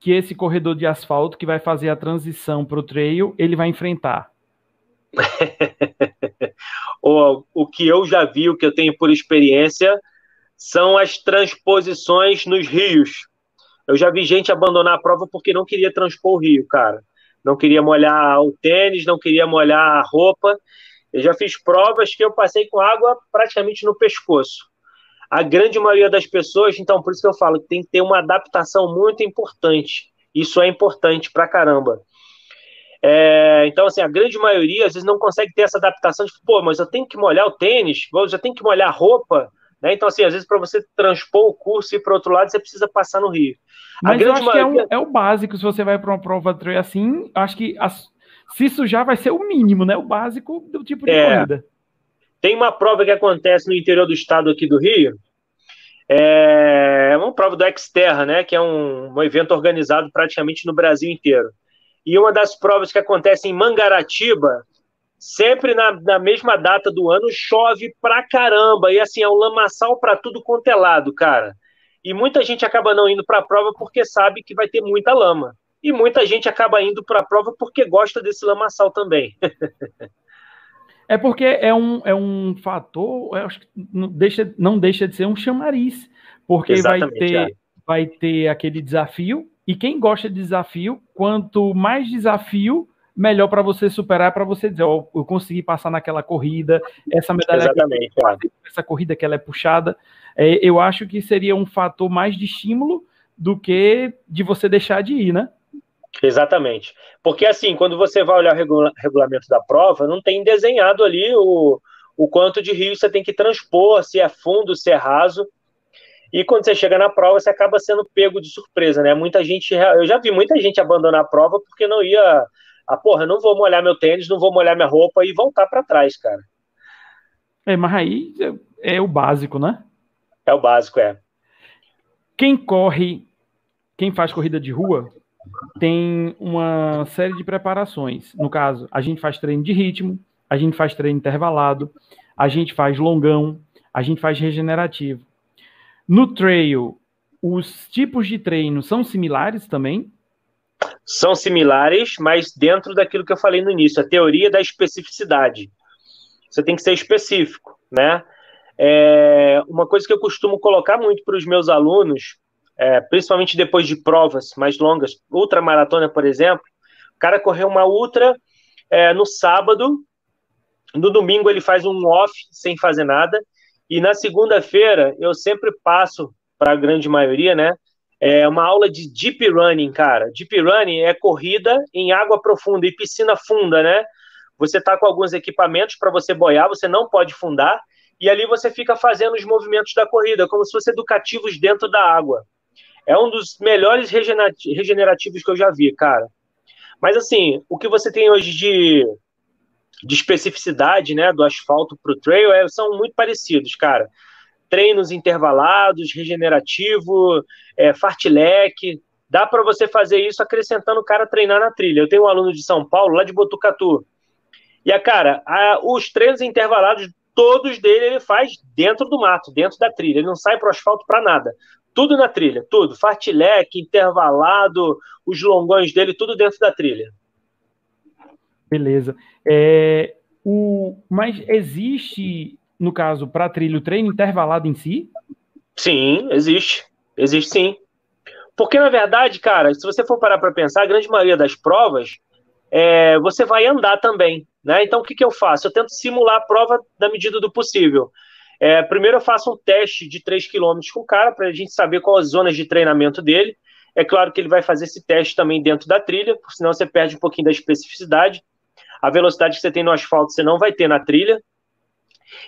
que esse corredor de asfalto que vai fazer a transição para o trail, ele vai enfrentar? o, o que eu já vi, o que eu tenho por experiência, são as transposições nos rios. Eu já vi gente abandonar a prova porque não queria transpor o rio, cara. Não queria molhar o tênis, não queria molhar a roupa. Eu já fiz provas que eu passei com água praticamente no pescoço. A grande maioria das pessoas, então, por isso que eu falo que tem que ter uma adaptação muito importante. Isso é importante pra caramba. É, então, assim, a grande maioria às vezes não consegue ter essa adaptação de, pô, mas eu tenho que molhar o tênis, eu já tenho que molhar a roupa. Né? Então, assim, às vezes, para você transpor o curso e ir para outro lado, você precisa passar no Rio. A Mas eu acho maioria... que é, um, é, o básico, se você vai para uma prova trail assim, acho que as, se sujar vai ser o mínimo, né? O básico do tipo de é, corrida. Tem uma prova que acontece no interior do estado aqui do Rio, é uma prova do Xterra, né? Que é um, um evento organizado praticamente no Brasil inteiro. E uma das provas que acontece em Mangaratiba, sempre na, na, mesma data do ano, chove pra caramba. E assim, é um lamaçal para tudo quanto é lado, cara. E muita gente acaba não indo para a prova porque sabe que vai ter muita lama. E muita gente acaba indo para a prova porque gosta desse lamaçal também. é porque é um, é um fator, acho que não deixa, não deixa de ser um chamariz. Porque vai ter, é. vai ter aquele desafio. E quem gosta de desafio, quanto mais desafio, melhor para você superar, para você dizer, ó, oh, eu consegui passar naquela corrida, essa medalha Exatamente, aqui, essa corrida que ela é puxada, é, eu acho que seria um fator mais de estímulo do que de você deixar de ir, né? Exatamente. Porque assim, quando você vai olhar o regula regulamento da prova, não tem desenhado ali o, o quanto de rio você tem que transpor, se é fundo, se é raso. E quando você chega na prova, você acaba sendo pego de surpresa, né? Muita gente, eu já vi muita gente abandonar a prova porque não ia ah, porra, não vou molhar meu tênis, não vou molhar minha roupa e voltar para trás, cara. É, mas aí é, é o básico, né? É o básico, é. Quem corre, quem faz corrida de rua, tem uma série de preparações. No caso, a gente faz treino de ritmo, a gente faz treino intervalado, a gente faz longão, a gente faz regenerativo. No trail, os tipos de treino são similares também? São similares, mas dentro daquilo que eu falei no início, a teoria da especificidade. Você tem que ser específico, né? É, uma coisa que eu costumo colocar muito para os meus alunos, é, principalmente depois de provas mais longas, ultramaratona, por exemplo, o cara correu uma ultra é, no sábado, no domingo ele faz um off sem fazer nada, e na segunda-feira eu sempre passo para a grande maioria, né? É uma aula de deep running, cara. Deep running é corrida em água profunda e piscina funda, né? Você tá com alguns equipamentos para você boiar, você não pode fundar, e ali você fica fazendo os movimentos da corrida, como se fossem educativos dentro da água. É um dos melhores regenerativos que eu já vi, cara. Mas assim, o que você tem hoje de, de especificidade, né, do asfalto para o trail é, são muito parecidos, cara. Treinos intervalados, regenerativo, é, fartlek, dá para você fazer isso acrescentando o cara treinar na trilha. Eu tenho um aluno de São Paulo, lá de Botucatu, e a cara, a, os treinos intervalados, todos dele ele faz dentro do mato, dentro da trilha. Ele não sai para o asfalto para nada. Tudo na trilha, tudo. Fartlek, intervalado, os longões dele, tudo dentro da trilha. Beleza. É, o, mas existe, no caso, para trilha, o treino intervalado em si? Sim, existe. Existe sim. Porque, na verdade, cara, se você for parar para pensar, a grande maioria das provas, é, você vai andar também. Né? Então, o que, que eu faço? Eu tento simular a prova na medida do possível. É, primeiro, eu faço um teste de 3 km com o cara, para a gente saber quais as zonas de treinamento dele. É claro que ele vai fazer esse teste também dentro da trilha, senão você perde um pouquinho da especificidade. A velocidade que você tem no asfalto você não vai ter na trilha.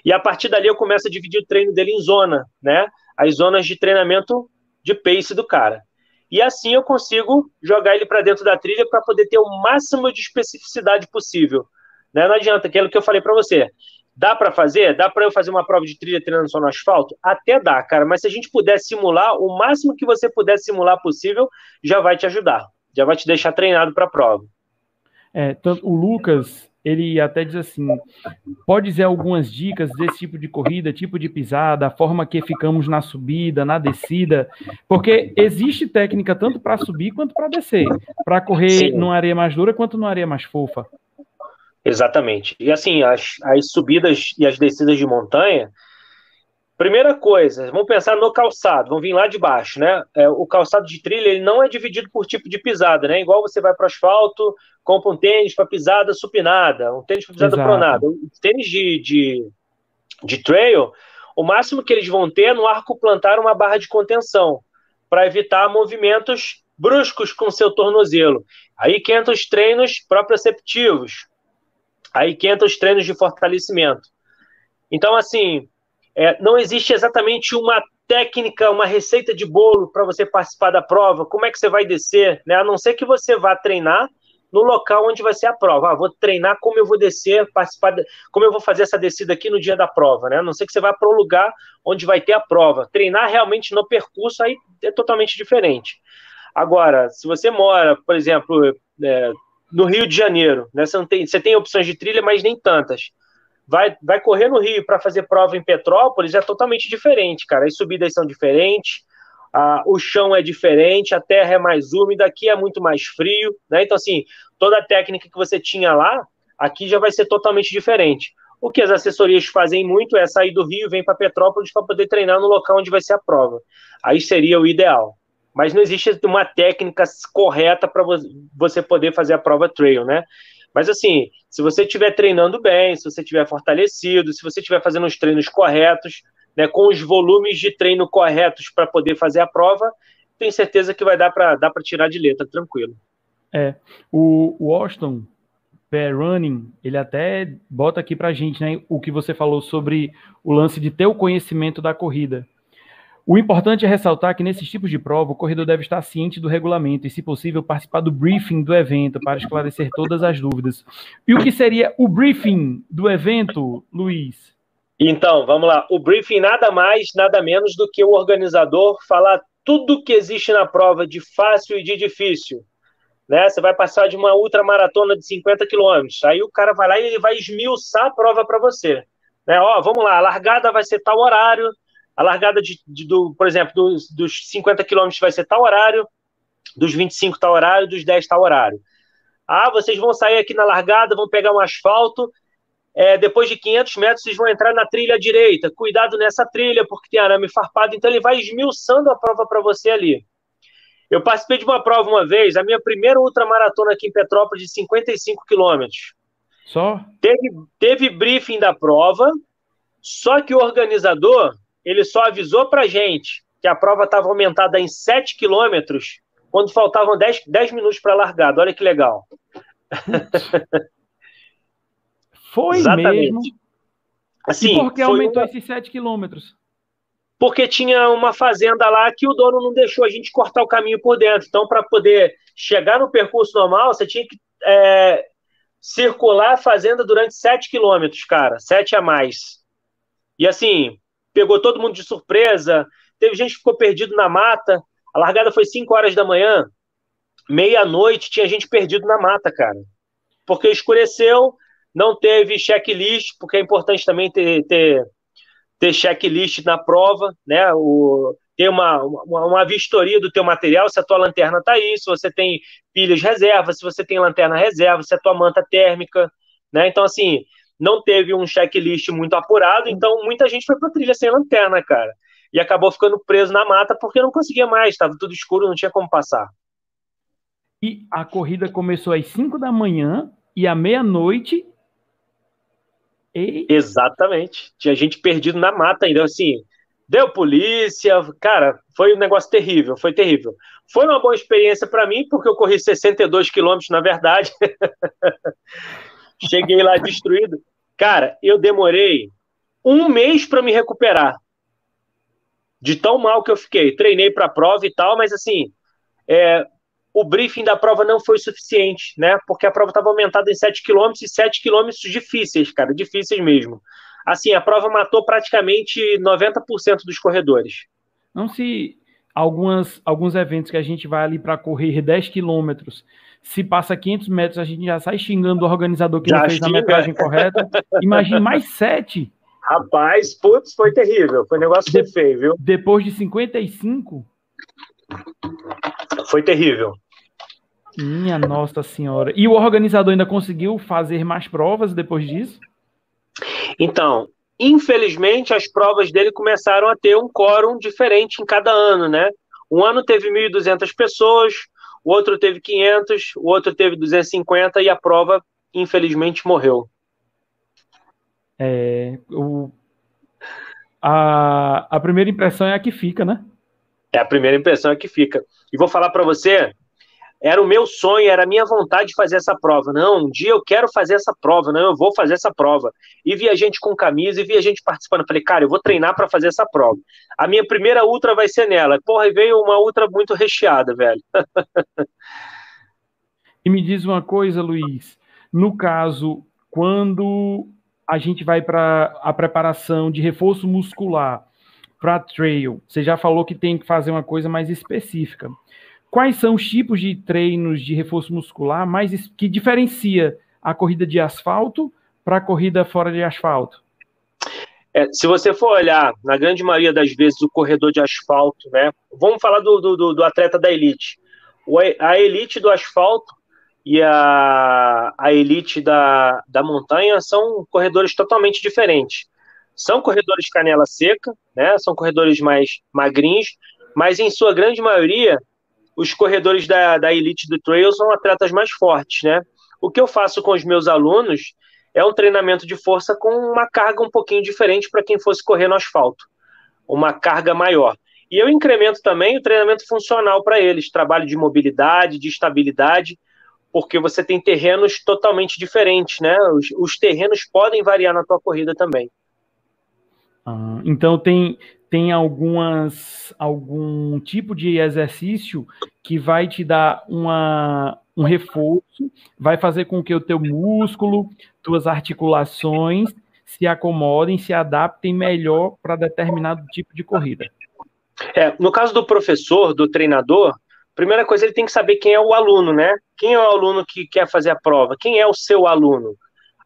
E a partir dali eu começo a dividir o treino dele em zona, né? As zonas de treinamento de pace do cara. E assim eu consigo jogar ele para dentro da trilha para poder ter o máximo de especificidade possível. Né? Não adianta, aquilo que eu falei para você. Dá para fazer? Dá para eu fazer uma prova de trilha treinando só no asfalto? Até dá, cara. Mas se a gente puder simular, o máximo que você puder simular possível, já vai te ajudar. Já vai te deixar treinado para a prova. É, o Lucas, ele até diz assim: pode dizer algumas dicas desse tipo de corrida, tipo de pisada, a forma que ficamos na subida, na descida, porque existe técnica tanto para subir quanto para descer, para correr Sim. numa areia mais dura quanto numa areia mais fofa. Exatamente. E assim, as, as subidas e as descidas de montanha, primeira coisa, vamos pensar no calçado, vamos vir lá de baixo, né? É, o calçado de trilha ele não é dividido por tipo de pisada, né? Igual você vai para o asfalto, compra um tênis para pisada supinada, um tênis para pisada Exato. pronada. O tênis de, de, de trail, o máximo que eles vão ter é no arco plantar uma barra de contenção, para evitar movimentos bruscos com seu tornozelo. Aí que entram os treinos proprioceptivos, Aí que entra os treinos de fortalecimento. Então, assim, é, não existe exatamente uma técnica, uma receita de bolo para você participar da prova. Como é que você vai descer? Né? A não ser que você vá treinar no local onde vai ser a prova. Ah, vou treinar como eu vou descer, participar, de, como eu vou fazer essa descida aqui no dia da prova, né? A não ser que você vá para um lugar onde vai ter a prova. Treinar realmente no percurso aí é totalmente diferente. Agora, se você mora, por exemplo, é, no Rio de Janeiro, né? Você, tem, você tem opções de trilha, mas nem tantas. Vai, vai correr no Rio para fazer prova em Petrópolis é totalmente diferente, cara. As subidas são diferentes, a, o chão é diferente, a terra é mais úmida, aqui é muito mais frio, né? Então, assim, toda a técnica que você tinha lá, aqui já vai ser totalmente diferente. O que as assessorias fazem muito é sair do Rio, vem para Petrópolis para poder treinar no local onde vai ser a prova. Aí seria o ideal mas não existe uma técnica correta para você poder fazer a prova trail, né? Mas assim, se você estiver treinando bem, se você estiver fortalecido, se você estiver fazendo os treinos corretos, né, com os volumes de treino corretos para poder fazer a prova, tenho certeza que vai dar para tirar de letra tranquilo. É, o Washington Pair Running, ele até bota aqui para gente, né, o que você falou sobre o lance de ter o conhecimento da corrida. O importante é ressaltar que nesses tipos de prova, o corredor deve estar ciente do regulamento e, se possível, participar do briefing do evento para esclarecer todas as dúvidas. E o que seria o briefing do evento, Luiz? Então, vamos lá. O briefing nada mais, nada menos do que o organizador falar tudo que existe na prova de fácil e de difícil. Né? Você vai passar de uma ultramaratona de 50 quilômetros. Aí o cara vai lá e ele vai esmiuçar a prova para você. Né? Ó, vamos lá, a largada vai ser tal horário, a largada, de, de do, por exemplo, dos, dos 50 quilômetros vai ser tal horário, dos 25 tal horário, dos 10 tal horário. Ah, vocês vão sair aqui na largada, vão pegar um asfalto, é, depois de 500 metros vocês vão entrar na trilha à direita. Cuidado nessa trilha, porque tem arame farpado. Então ele vai esmiuçando a prova para você ali. Eu participei de uma prova uma vez, a minha primeira ultramaratona aqui em Petrópolis de 55 quilômetros. Só? Teve, teve briefing da prova, só que o organizador ele só avisou para gente que a prova estava aumentada em 7 quilômetros quando faltavam 10, 10 minutos para a largada. Olha que legal. Foi Exatamente. mesmo. Assim, e por que aumentou um... esses 7 quilômetros? porque tinha uma fazenda lá que o dono não deixou a gente cortar o caminho por dentro. Então, para poder chegar no percurso normal, você tinha que é, circular a fazenda durante 7 quilômetros, cara, 7 a mais. E assim, pegou todo mundo de surpresa, teve gente que ficou perdido na mata. A largada foi 5 horas da manhã, meia-noite tinha gente perdido na mata, cara. Porque escureceu, não teve checklist, porque é importante também ter, ter ter checklist na prova, né? O, ter uma, uma, uma, vistoria do teu material, se a tua lanterna está aí, se você tem pilhas reserva, se você tem lanterna reserva, se a tua manta térmica, né? Então, assim, não teve um checklist muito apurado, então muita gente foi para trilha sem lanterna, cara. E acabou ficando preso na mata porque não conseguia mais, estava tudo escuro, não tinha como passar. E a corrida começou às 5 da manhã e à meia-noite e... Exatamente. Tinha gente perdido na mata ainda, assim. Deu polícia, cara, foi um negócio terrível, foi terrível. Foi uma boa experiência para mim, porque eu corri 62 quilômetros, na verdade. Cheguei lá destruído. Cara, eu demorei um mês para me recuperar. De tão mal que eu fiquei. Treinei para a prova e tal, mas assim, é, o briefing da prova não foi suficiente, né? Porque a prova estava aumentada em 7 km e 7 km difíceis, cara, difíceis mesmo. Assim, a prova matou praticamente 90% dos corredores. Não se algumas, alguns eventos que a gente vai ali para correr 10 quilômetros, se passa 500 metros, a gente já sai xingando o organizador que já não fez xinga. a metragem correta. Imagine mais 7. Rapaz, putz, foi terrível. Foi um negócio de, feio, viu? Depois de 55. Foi terrível. Minha Nossa Senhora. E o organizador ainda conseguiu fazer mais provas depois disso? Então, infelizmente, as provas dele começaram a ter um quórum diferente em cada ano, né? Um ano teve 1.200 pessoas, o outro teve 500, o outro teve 250 e a prova, infelizmente, morreu. É, o, a, a primeira impressão é a que fica, né? É a primeira impressão é que fica. E vou falar para você, era o meu sonho, era a minha vontade de fazer essa prova. Não, um dia eu quero fazer essa prova, não, eu vou fazer essa prova. E via gente com camisa e via gente participando. Falei, cara, eu vou treinar para fazer essa prova. A minha primeira ultra vai ser nela. Porra, e veio uma ultra muito recheada, velho. e me diz uma coisa, Luiz. No caso, quando a gente vai para a preparação de reforço muscular para trail, você já falou que tem que fazer uma coisa mais específica quais são os tipos de treinos de reforço muscular mais que diferencia a corrida de asfalto para a corrida fora de asfalto? É, se você for olhar, na grande maioria das vezes, o corredor de asfalto, né? Vamos falar do, do, do atleta da elite. O, a elite do asfalto e a, a elite da, da montanha são corredores totalmente diferentes. São corredores canela seca, né? São corredores mais magrinhos, mas em sua grande maioria os corredores da, da elite do trail são atletas mais fortes, né? O que eu faço com os meus alunos é um treinamento de força com uma carga um pouquinho diferente para quem fosse correr no asfalto, uma carga maior. E eu incremento também o treinamento funcional para eles, trabalho de mobilidade, de estabilidade, porque você tem terrenos totalmente diferentes, né? Os, os terrenos podem variar na tua corrida também. Ah, então tem tem algumas algum tipo de exercício que vai te dar uma, um reforço, vai fazer com que o teu músculo, tuas articulações se acomodem, se adaptem melhor para determinado tipo de corrida. É, no caso do professor, do treinador, primeira coisa ele tem que saber quem é o aluno, né? Quem é o aluno que quer fazer a prova? Quem é o seu aluno?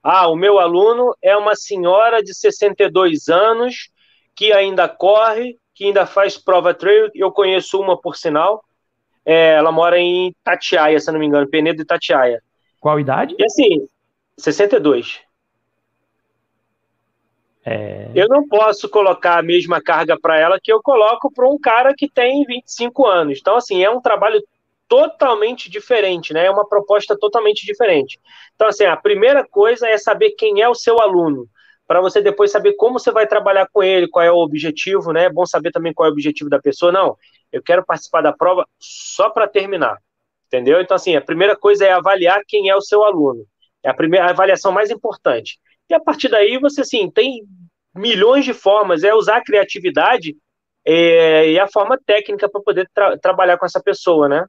Ah, o meu aluno é uma senhora de 62 anos que ainda corre, que ainda faz prova trail. Eu conheço uma, por sinal. É, ela mora em Tatiaia, se não me engano, Penedo de Tatiaia. Qual idade? E assim, 62. É... Eu não posso colocar a mesma carga para ela que eu coloco para um cara que tem 25 anos. Então, assim, é um trabalho totalmente diferente, né? É uma proposta totalmente diferente. Então, assim, a primeira coisa é saber quem é o seu aluno para você depois saber como você vai trabalhar com ele, qual é o objetivo, né? É bom saber também qual é o objetivo da pessoa. Não, eu quero participar da prova só para terminar, entendeu? Então, assim, a primeira coisa é avaliar quem é o seu aluno. É a primeira a avaliação mais importante. E a partir daí, você, assim, tem milhões de formas, é usar a criatividade e, e a forma técnica para poder tra trabalhar com essa pessoa, né?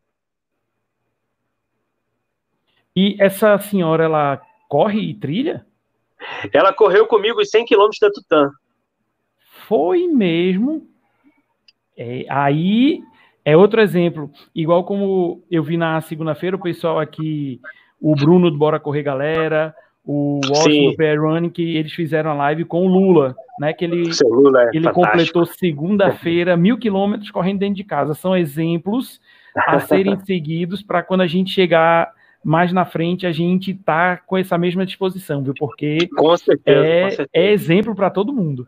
E essa senhora, ela corre e trilha? Ela correu comigo os 100 quilômetros da Tutã. Foi mesmo. É, aí é outro exemplo. Igual como eu vi na segunda-feira, o pessoal aqui, o Bruno do Bora Correr Galera, o Washington do PR Running, que eles fizeram a live com o Lula, né? Que ele, é ele completou segunda-feira mil quilômetros correndo dentro de casa. São exemplos a serem seguidos para quando a gente chegar mais na frente a gente tá com essa mesma disposição, viu? Porque com certeza, é, é exemplo para todo mundo.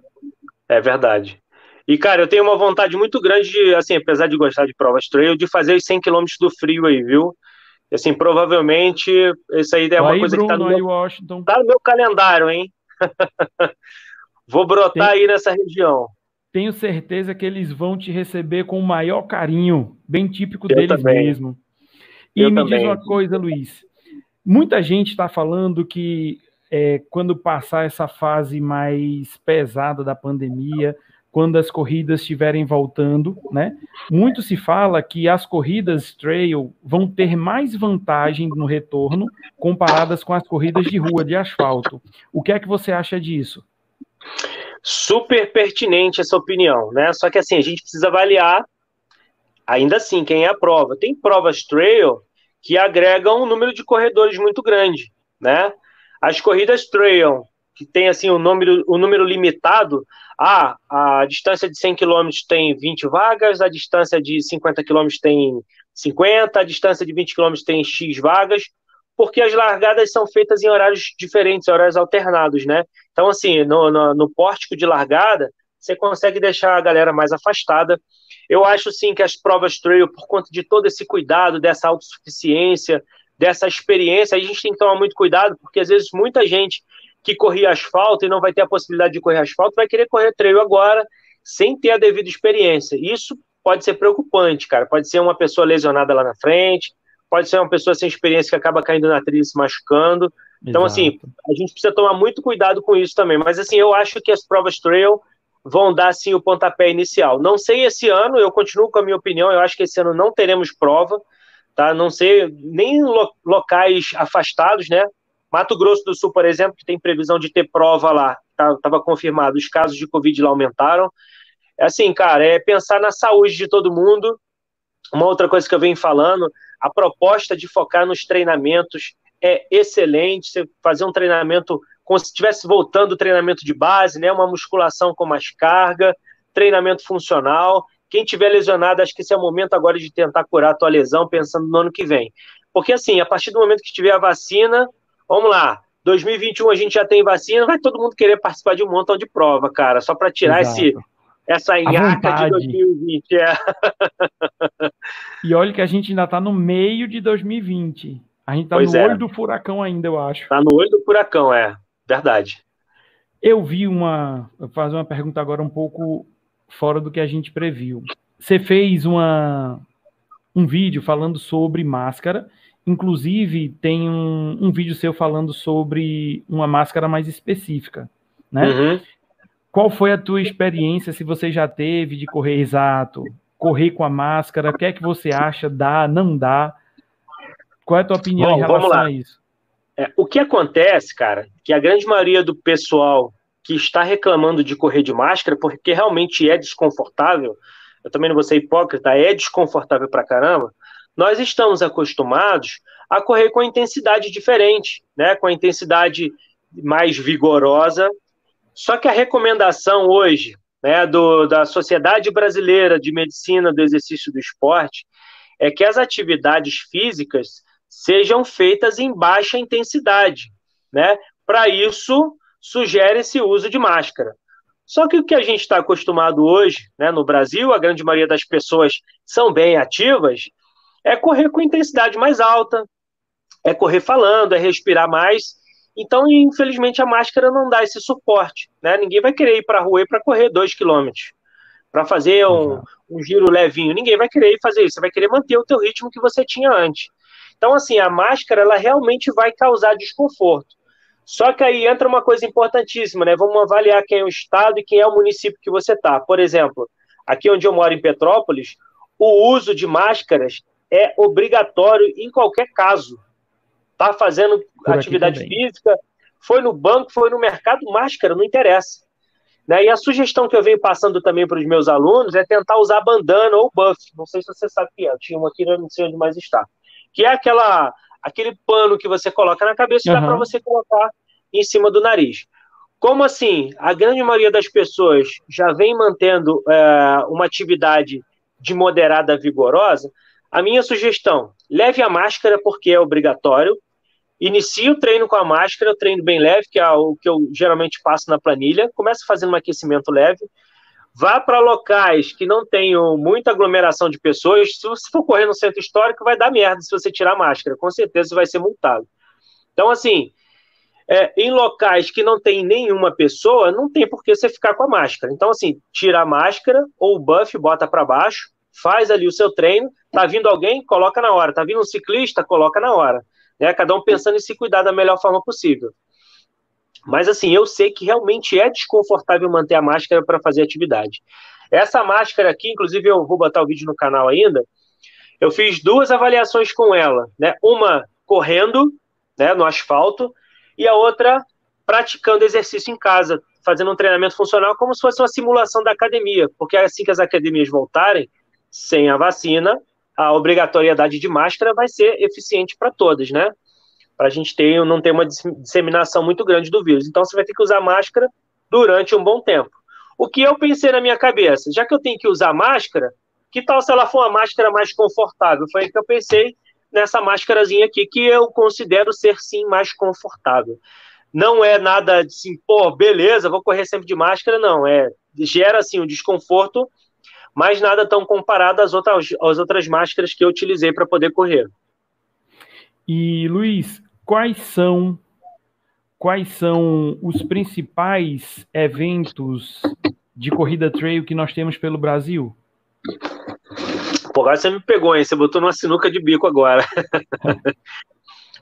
É verdade. E, cara, eu tenho uma vontade muito grande, de, assim, apesar de gostar de provas trail, de fazer os 100 km do frio aí, viu? Assim, provavelmente, isso aí é uma aí, coisa Bruno, que tá no, meu, Washington. tá no meu calendário, hein? Vou brotar Tem... aí nessa região. Tenho certeza que eles vão te receber com o maior carinho, bem típico eu deles também. mesmo. E eu me também. diz uma coisa, Luiz. Muita gente está falando que é, quando passar essa fase mais pesada da pandemia, quando as corridas estiverem voltando, né? Muito se fala que as corridas trail vão ter mais vantagem no retorno comparadas com as corridas de rua, de asfalto. O que é que você acha disso? Super pertinente essa opinião, né? Só que assim, a gente precisa avaliar, ainda assim, quem é a prova. Tem provas trail que agregam um número de corredores muito grande, né? As corridas trail que tem assim o um número, um número limitado, ah, a distância de 100 km tem 20 vagas, a distância de 50 km tem 50, a distância de 20 km tem X vagas, porque as largadas são feitas em horários diferentes, horários alternados, né? Então, assim, no, no, no pórtico de largada, você consegue deixar a galera mais afastada. Eu acho, sim, que as provas trail, por conta de todo esse cuidado, dessa autossuficiência, dessa experiência, a gente tem que tomar muito cuidado, porque às vezes muita gente que corria asfalto e não vai ter a possibilidade de correr asfalto, vai querer correr trail agora sem ter a devida experiência. Isso pode ser preocupante, cara. Pode ser uma pessoa lesionada lá na frente, pode ser uma pessoa sem experiência que acaba caindo na trilha e se machucando. Então, assim, Exato. assim, a gente precisa tomar muito cuidado com isso também. Mas, assim, eu acho que as provas trail vão dar, assim, o pontapé inicial. Não sei esse ano, eu continuo com a minha opinião, eu acho que esse ano não teremos prova, tá? Não sei, nem locais afastados, né? Mato Grosso do Sul, por exemplo, que tem previsão de ter prova lá, estava tá, confirmado, os casos de Covid lá aumentaram. É assim, cara, é pensar na saúde de todo mundo. Uma outra coisa que eu venho falando, a proposta de focar nos treinamentos é excelente. Você fazer um treinamento como se estivesse voltando o treinamento de base, né? Uma musculação com mais carga, treinamento funcional. Quem tiver lesionado, acho que esse é o momento agora de tentar curar a tua lesão, pensando no ano que vem. Porque assim, a partir do momento que tiver a vacina, Vamos lá. 2021 a gente já tem vacina, vai todo mundo querer participar de um montão de prova, cara, só para tirar esse, essa nhaca de 2020. É. E olha que a gente ainda está no meio de 2020. A gente está no é. olho do furacão ainda, eu acho. Está no olho do furacão, é. Verdade. Eu vi uma. Vou fazer uma pergunta agora um pouco fora do que a gente previu. Você fez uma, um vídeo falando sobre máscara Inclusive, tem um, um vídeo seu falando sobre uma máscara mais específica, né? Uhum. Qual foi a tua experiência, se você já teve, de correr exato? Correr com a máscara, o que é que você acha? Dá, não dá? Qual é a tua opinião Bom, em relação a isso? É, o que acontece, cara, que a grande maioria do pessoal que está reclamando de correr de máscara, porque realmente é desconfortável, eu também não vou ser hipócrita, é desconfortável pra caramba, nós estamos acostumados a correr com intensidade diferente, né? com a intensidade mais vigorosa. Só que a recomendação hoje né, do, da Sociedade Brasileira de Medicina do Exercício do Esporte é que as atividades físicas sejam feitas em baixa intensidade. Né? Para isso, sugere-se o uso de máscara. Só que o que a gente está acostumado hoje, né, no Brasil, a grande maioria das pessoas são bem ativas, é correr com intensidade mais alta, é correr falando, é respirar mais. Então, infelizmente, a máscara não dá esse suporte. Né? Ninguém vai querer ir para a rua para correr dois quilômetros, para fazer um, um, giro levinho. Ninguém vai querer fazer isso. Você vai querer manter o teu ritmo que você tinha antes. Então, assim, a máscara ela realmente vai causar desconforto. Só que aí entra uma coisa importantíssima, né? Vamos avaliar quem é o estado e quem é o município que você está. Por exemplo, aqui onde eu moro em Petrópolis, o uso de máscaras é obrigatório em qualquer caso. Tá fazendo Por atividade física, foi no banco, foi no mercado, máscara, não interessa. Né? E a sugestão que eu venho passando também para os meus alunos é tentar usar bandana ou buff. Não sei se você sabe o que é, eu tinha uma aqui, não sei onde mais está. Que é aquela, aquele pano que você coloca na cabeça e uhum. dá para você colocar em cima do nariz. Como assim? A grande maioria das pessoas já vem mantendo é, uma atividade de moderada vigorosa, a minha sugestão, leve a máscara porque é obrigatório, inicie o treino com a máscara, o treino bem leve, que é o que eu geralmente passo na planilha, comece fazendo um aquecimento leve, vá para locais que não tenham muita aglomeração de pessoas, se você for correr no centro histórico, vai dar merda se você tirar a máscara, com certeza você vai ser multado. Então, assim, é, em locais que não tem nenhuma pessoa, não tem por que você ficar com a máscara. Então, assim, tira a máscara ou o buff, bota para baixo, faz ali o seu treino. Tá vindo alguém, coloca na hora. Tá vindo um ciclista, coloca na hora. Né? Cada um pensando em se cuidar da melhor forma possível. Mas, assim, eu sei que realmente é desconfortável manter a máscara para fazer atividade. Essa máscara aqui, inclusive, eu vou botar o vídeo no canal ainda. Eu fiz duas avaliações com ela, né? Uma correndo, né, no asfalto, e a outra praticando exercício em casa, fazendo um treinamento funcional como se fosse uma simulação da academia, porque assim que as academias voltarem, sem a vacina, a obrigatoriedade de máscara vai ser eficiente para todas, né? Para a gente ter, não ter uma disseminação muito grande do vírus. Então você vai ter que usar máscara durante um bom tempo. O que eu pensei na minha cabeça, já que eu tenho que usar máscara, que tal se ela for uma máscara mais confortável? Foi aí que eu pensei nessa máscarazinha aqui, que eu considero ser sim mais confortável. Não é nada assim, pô, beleza, vou correr sempre de máscara, não. É gera assim um desconforto, mas nada tão comparado às outras, às outras máscaras que eu utilizei para poder correr. E Luiz, quais são quais são os principais eventos de corrida trail que nós temos pelo Brasil? Agora você me pegou, hein? Você botou numa sinuca de bico agora.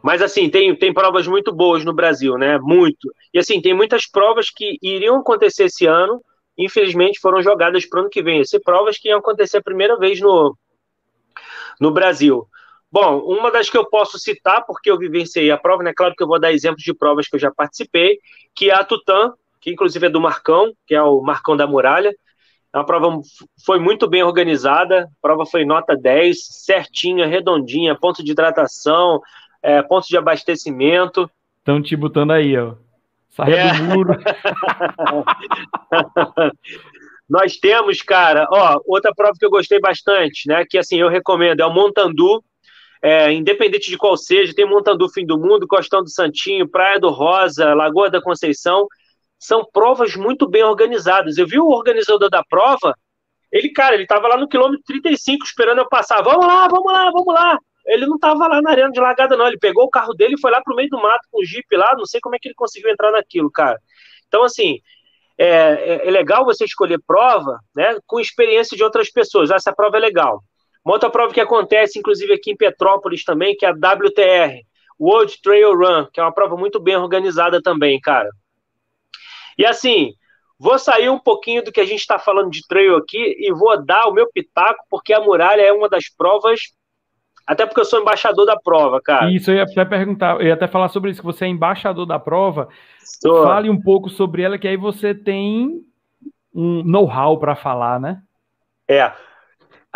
Mas assim, tem, tem provas muito boas no Brasil, né? Muito. E assim, tem muitas provas que iriam acontecer esse ano, infelizmente foram jogadas para o ano que vem. Essas provas que iam acontecer a primeira vez no, no Brasil. Bom, uma das que eu posso citar, porque eu vivenciei a prova, né? Claro que eu vou dar exemplos de provas que eu já participei, que é a Tutã, que inclusive é do Marcão, que é o Marcão da Muralha. A prova foi muito bem organizada, a prova foi nota 10, certinha, redondinha, ponto de hidratação, é, ponto de abastecimento. Estão te botando aí, ó. Saia é. do muro. Nós temos, cara, ó, outra prova que eu gostei bastante, né? Que assim eu recomendo é o Montandu. É, independente de qual seja, tem Montandu Fim do Mundo, Costão do Santinho, Praia do Rosa, Lagoa da Conceição são provas muito bem organizadas. Eu vi o organizador da prova, ele, cara, ele tava lá no quilômetro 35 esperando eu passar. Vamos lá, vamos lá, vamos lá. Ele não tava lá na arena de largada, não. Ele pegou o carro dele e foi lá pro meio do mato com o Jeep lá. Não sei como é que ele conseguiu entrar naquilo, cara. Então, assim, é, é, é legal você escolher prova, né, com experiência de outras pessoas. Essa prova é legal. Uma outra prova que acontece, inclusive aqui em Petrópolis também, que é a WTR, World Trail Run, que é uma prova muito bem organizada também, cara. E assim, vou sair um pouquinho do que a gente está falando de trail aqui e vou dar o meu pitaco, porque a muralha é uma das provas. Até porque eu sou embaixador da prova, cara. Isso, eu ia até perguntar, eu ia até falar sobre isso, que você é embaixador da prova. Sou. Fale um pouco sobre ela, que aí você tem um know-how para falar, né? É.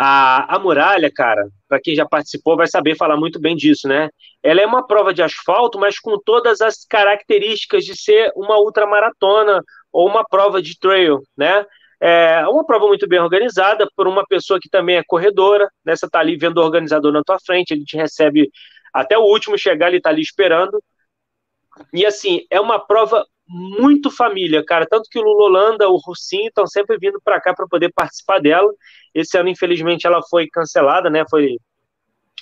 A, a muralha, cara, para quem já participou, vai saber falar muito bem disso, né? Ela é uma prova de asfalto, mas com todas as características de ser uma ultramaratona ou uma prova de trail, né? É uma prova muito bem organizada por uma pessoa que também é corredora, né? Você tá ali vendo o organizador na tua frente, ele te recebe até o último chegar, ele tá ali esperando. E assim, é uma prova muito família, cara. Tanto que o Lula Holanda, o Russinho estão sempre vindo para cá para poder participar dela. Esse ano, infelizmente, ela foi cancelada, né? Foi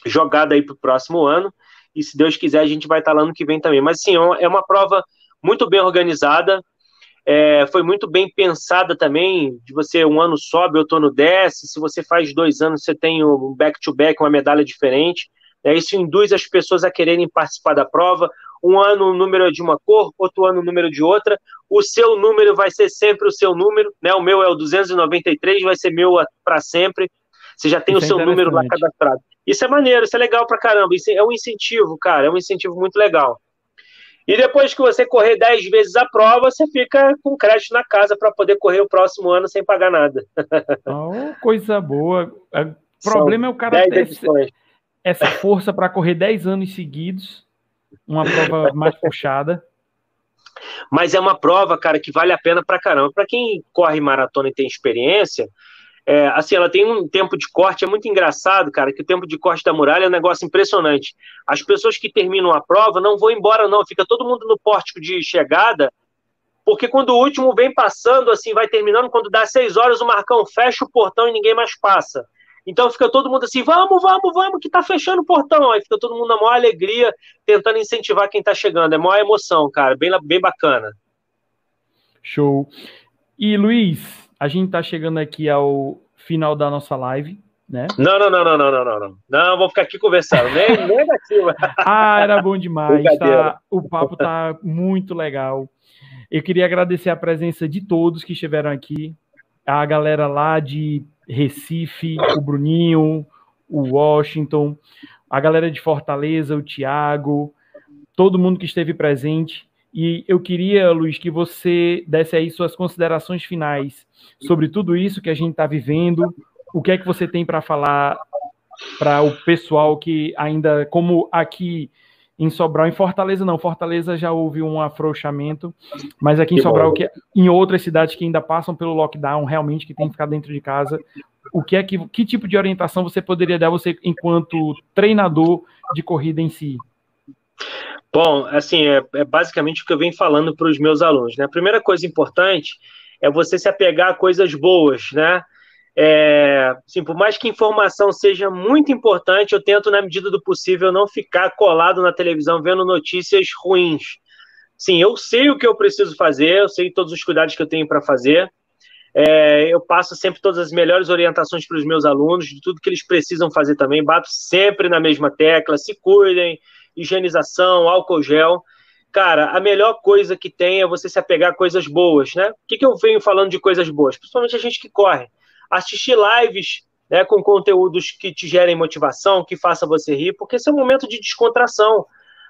jogada aí para o próximo ano. E se Deus quiser, a gente vai estar tá lá no que vem também. Mas sim, é uma prova muito bem organizada. É, foi muito bem pensada também. De você um ano sobe, outono desce. Se você faz dois anos, você tem um back-to-back, -back, uma medalha diferente. É, isso induz as pessoas a quererem participar da prova um ano o número é de uma cor, outro ano o número de outra. O seu número vai ser sempre o seu número, né? O meu é o 293, vai ser meu para sempre. Você já tem isso o é seu é número lá cadastrado. Isso é maneiro, isso é legal pra caramba. Isso é um incentivo, cara, é um incentivo muito legal. E depois que você correr 10 vezes a prova, você fica com crédito na casa para poder correr o próximo ano sem pagar nada. Oh, coisa boa. O é, problema São é o cara ter essa força para correr 10 anos seguidos, uma prova mais puxada. Mas é uma prova, cara, que vale a pena pra caramba. Para quem corre maratona e tem experiência, é, assim, ela tem um tempo de corte, é muito engraçado, cara, que o tempo de corte da muralha é um negócio impressionante. As pessoas que terminam a prova não vão embora, não, fica todo mundo no pórtico de chegada, porque quando o último vem passando, assim, vai terminando, quando dá seis horas, o Marcão fecha o portão e ninguém mais passa. Então fica todo mundo assim, vamos, vamos, vamos, que tá fechando o portão. Aí fica todo mundo na maior alegria, tentando incentivar quem tá chegando. É maior emoção, cara, bem, bem bacana. Show. E Luiz, a gente está chegando aqui ao final da nossa live, né? Não, não, não, não, não, não, não, não. Não, vou ficar aqui conversando, nem negativa. ah, era bom demais. Tá, o papo tá muito legal. Eu queria agradecer a presença de todos que estiveram aqui. A galera lá de Recife, o Bruninho, o Washington, a galera de Fortaleza, o Tiago, todo mundo que esteve presente. E eu queria, Luiz, que você desse aí suas considerações finais sobre tudo isso que a gente está vivendo. O que é que você tem para falar para o pessoal que ainda, como aqui em Sobral, em Fortaleza não, Fortaleza já houve um afrouxamento, mas aqui em que Sobral, que, em outras cidades que ainda passam pelo lockdown, realmente que tem que ficar dentro de casa, o que é que, que tipo de orientação você poderia dar você enquanto treinador de corrida em si? Bom, assim, é, é basicamente o que eu venho falando para os meus alunos. Né? A primeira coisa importante é você se apegar a coisas boas, né? É, assim, por mais que informação seja muito importante, eu tento, na medida do possível, não ficar colado na televisão vendo notícias ruins. Sim, eu sei o que eu preciso fazer, eu sei todos os cuidados que eu tenho para fazer. É, eu passo sempre todas as melhores orientações para os meus alunos, de tudo que eles precisam fazer também. Bato sempre na mesma tecla, se cuidem, higienização, álcool gel. Cara, a melhor coisa que tem é você se apegar a coisas boas, né? O que, que eu venho falando de coisas boas? Principalmente a gente que corre. Assistir lives né, com conteúdos que te gerem motivação, que faça você rir, porque esse é um momento de descontração.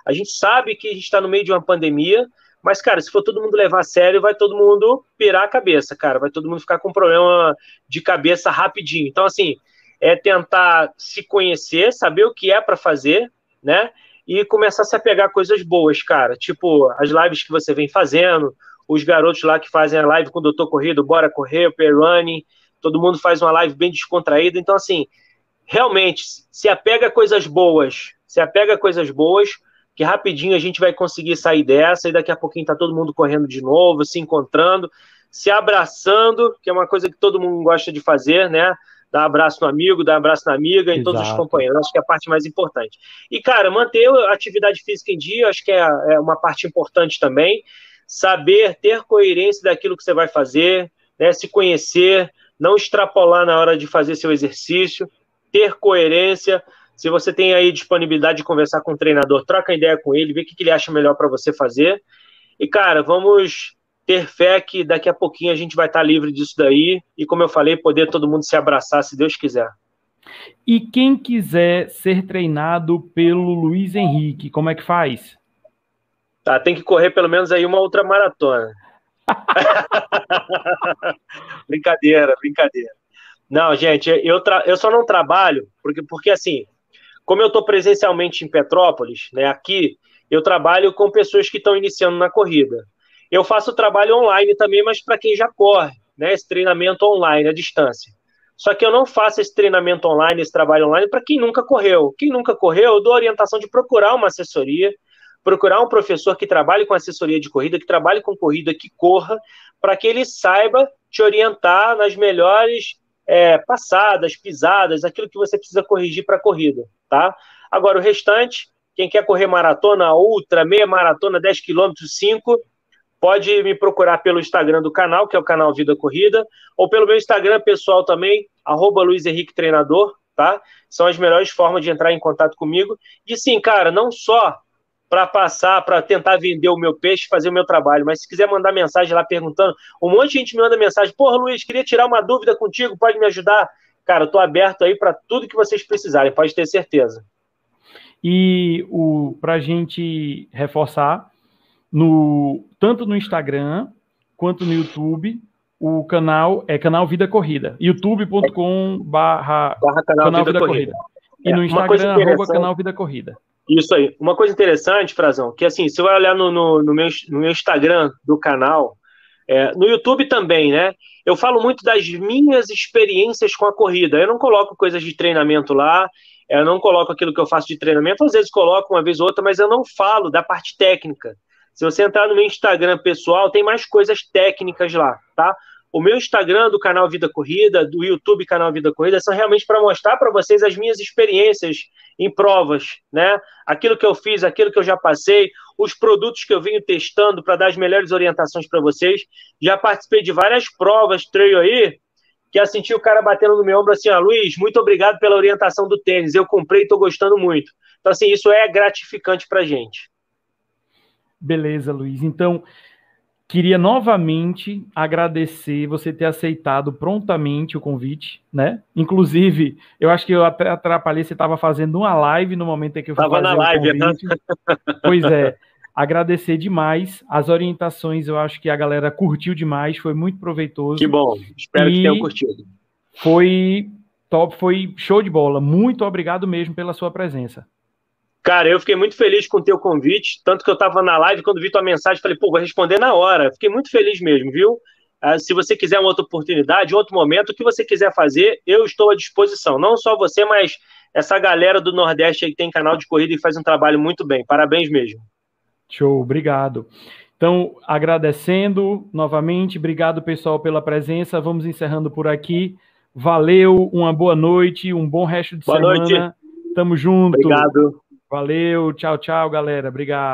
A gente sabe que a gente está no meio de uma pandemia, mas, cara, se for todo mundo levar a sério, vai todo mundo pirar a cabeça, cara. Vai todo mundo ficar com problema de cabeça rapidinho. Então, assim, é tentar se conhecer, saber o que é para fazer, né? e começar a se apegar a coisas boas, cara. Tipo, as lives que você vem fazendo, os garotos lá que fazem a live com o Doutor Corrido, Bora Correr, Perrunning, todo mundo faz uma live bem descontraída. Então, assim, realmente, se apega a coisas boas, se apega a coisas boas, que rapidinho a gente vai conseguir sair dessa, e daqui a pouquinho tá todo mundo correndo de novo, se encontrando, se abraçando, que é uma coisa que todo mundo gosta de fazer, né? dar abraço no amigo, dar abraço na amiga, em todos os companheiros. Acho que é a parte mais importante. E, cara, manter a atividade física em dia, acho que é, é uma parte importante também. Saber ter coerência daquilo que você vai fazer, né, se conhecer, não extrapolar na hora de fazer seu exercício, ter coerência. Se você tem aí disponibilidade de conversar com o treinador, troca ideia com ele, vê o que ele acha melhor para você fazer. E, cara, vamos ter fé que daqui a pouquinho a gente vai estar livre disso daí e, como eu falei, poder todo mundo se abraçar, se Deus quiser. E quem quiser ser treinado pelo Luiz Henrique, como é que faz? Tá, tem que correr pelo menos aí uma outra maratona. brincadeira, brincadeira. Não, gente, eu, eu só não trabalho, porque, porque assim, como eu estou presencialmente em Petrópolis, né, aqui, eu trabalho com pessoas que estão iniciando na corrida. Eu faço trabalho online também, mas para quem já corre, né? Esse treinamento online, à distância. Só que eu não faço esse treinamento online, esse trabalho online, para quem nunca correu. Quem nunca correu, eu dou orientação de procurar uma assessoria, procurar um professor que trabalhe com assessoria de corrida, que trabalhe com corrida, que corra, para que ele saiba te orientar nas melhores é, passadas, pisadas, aquilo que você precisa corrigir para a corrida, tá? Agora, o restante, quem quer correr maratona, ultra, meia maratona, 10 quilômetros, 5, pode me procurar pelo Instagram do canal, que é o canal Vida Corrida, ou pelo meu Instagram pessoal também, arroba Luiz Henrique Treinador, tá? São as melhores formas de entrar em contato comigo. E sim, cara, não só para passar, para tentar vender o meu peixe, fazer o meu trabalho. Mas se quiser mandar mensagem lá perguntando, um monte de gente me manda mensagem: Porra, Luiz, queria tirar uma dúvida contigo, pode me ajudar? Cara, eu tô aberto aí para tudo que vocês precisarem, pode ter certeza. E o para a gente reforçar, no, tanto no Instagram quanto no YouTube, o canal é canal Vida Corrida. youtube.com barra canal, Vida Corrida. Corrida. E no é, Instagram, arroba canal Vida Corrida. Isso aí. Uma coisa interessante, Frazão, que assim, você vai olhar no, no, no, meu, no meu Instagram do canal, é, no YouTube também, né? Eu falo muito das minhas experiências com a corrida. Eu não coloco coisas de treinamento lá, eu não coloco aquilo que eu faço de treinamento, às vezes coloco uma vez ou outra, mas eu não falo da parte técnica. Se você entrar no meu Instagram pessoal, tem mais coisas técnicas lá, tá? O meu Instagram do canal Vida Corrida, do YouTube canal Vida Corrida, são realmente para mostrar para vocês as minhas experiências em provas, né? Aquilo que eu fiz, aquilo que eu já passei, os produtos que eu venho testando para dar as melhores orientações para vocês. Já participei de várias provas, trail aí, que eu senti o cara batendo no meu ombro assim, ah, Luiz, muito obrigado pela orientação do tênis, eu comprei e estou gostando muito. Então, assim, isso é gratificante para gente. Beleza, Luiz. Então, Queria novamente agradecer você ter aceitado prontamente o convite, né? Inclusive, eu acho que eu até atrapalhei, você estava fazendo uma live no momento em que eu estava na live, né? Pois é, agradecer demais as orientações, eu acho que a galera curtiu demais, foi muito proveitoso. Que bom, espero que tenham curtido. Foi top, foi show de bola. Muito obrigado mesmo pela sua presença. Cara, eu fiquei muito feliz com o teu convite, tanto que eu estava na live, quando vi tua mensagem, falei, pô, vou responder na hora. Fiquei muito feliz mesmo, viu? Ah, se você quiser uma outra oportunidade, outro momento, o que você quiser fazer, eu estou à disposição. Não só você, mas essa galera do Nordeste aí que tem canal de corrida e faz um trabalho muito bem. Parabéns mesmo. Show, obrigado. Então, agradecendo novamente, obrigado pessoal pela presença. Vamos encerrando por aqui. Valeu, uma boa noite, um bom resto de boa semana. Noite. Tamo junto. Obrigado. Valeu, tchau, tchau, galera. Obrigado.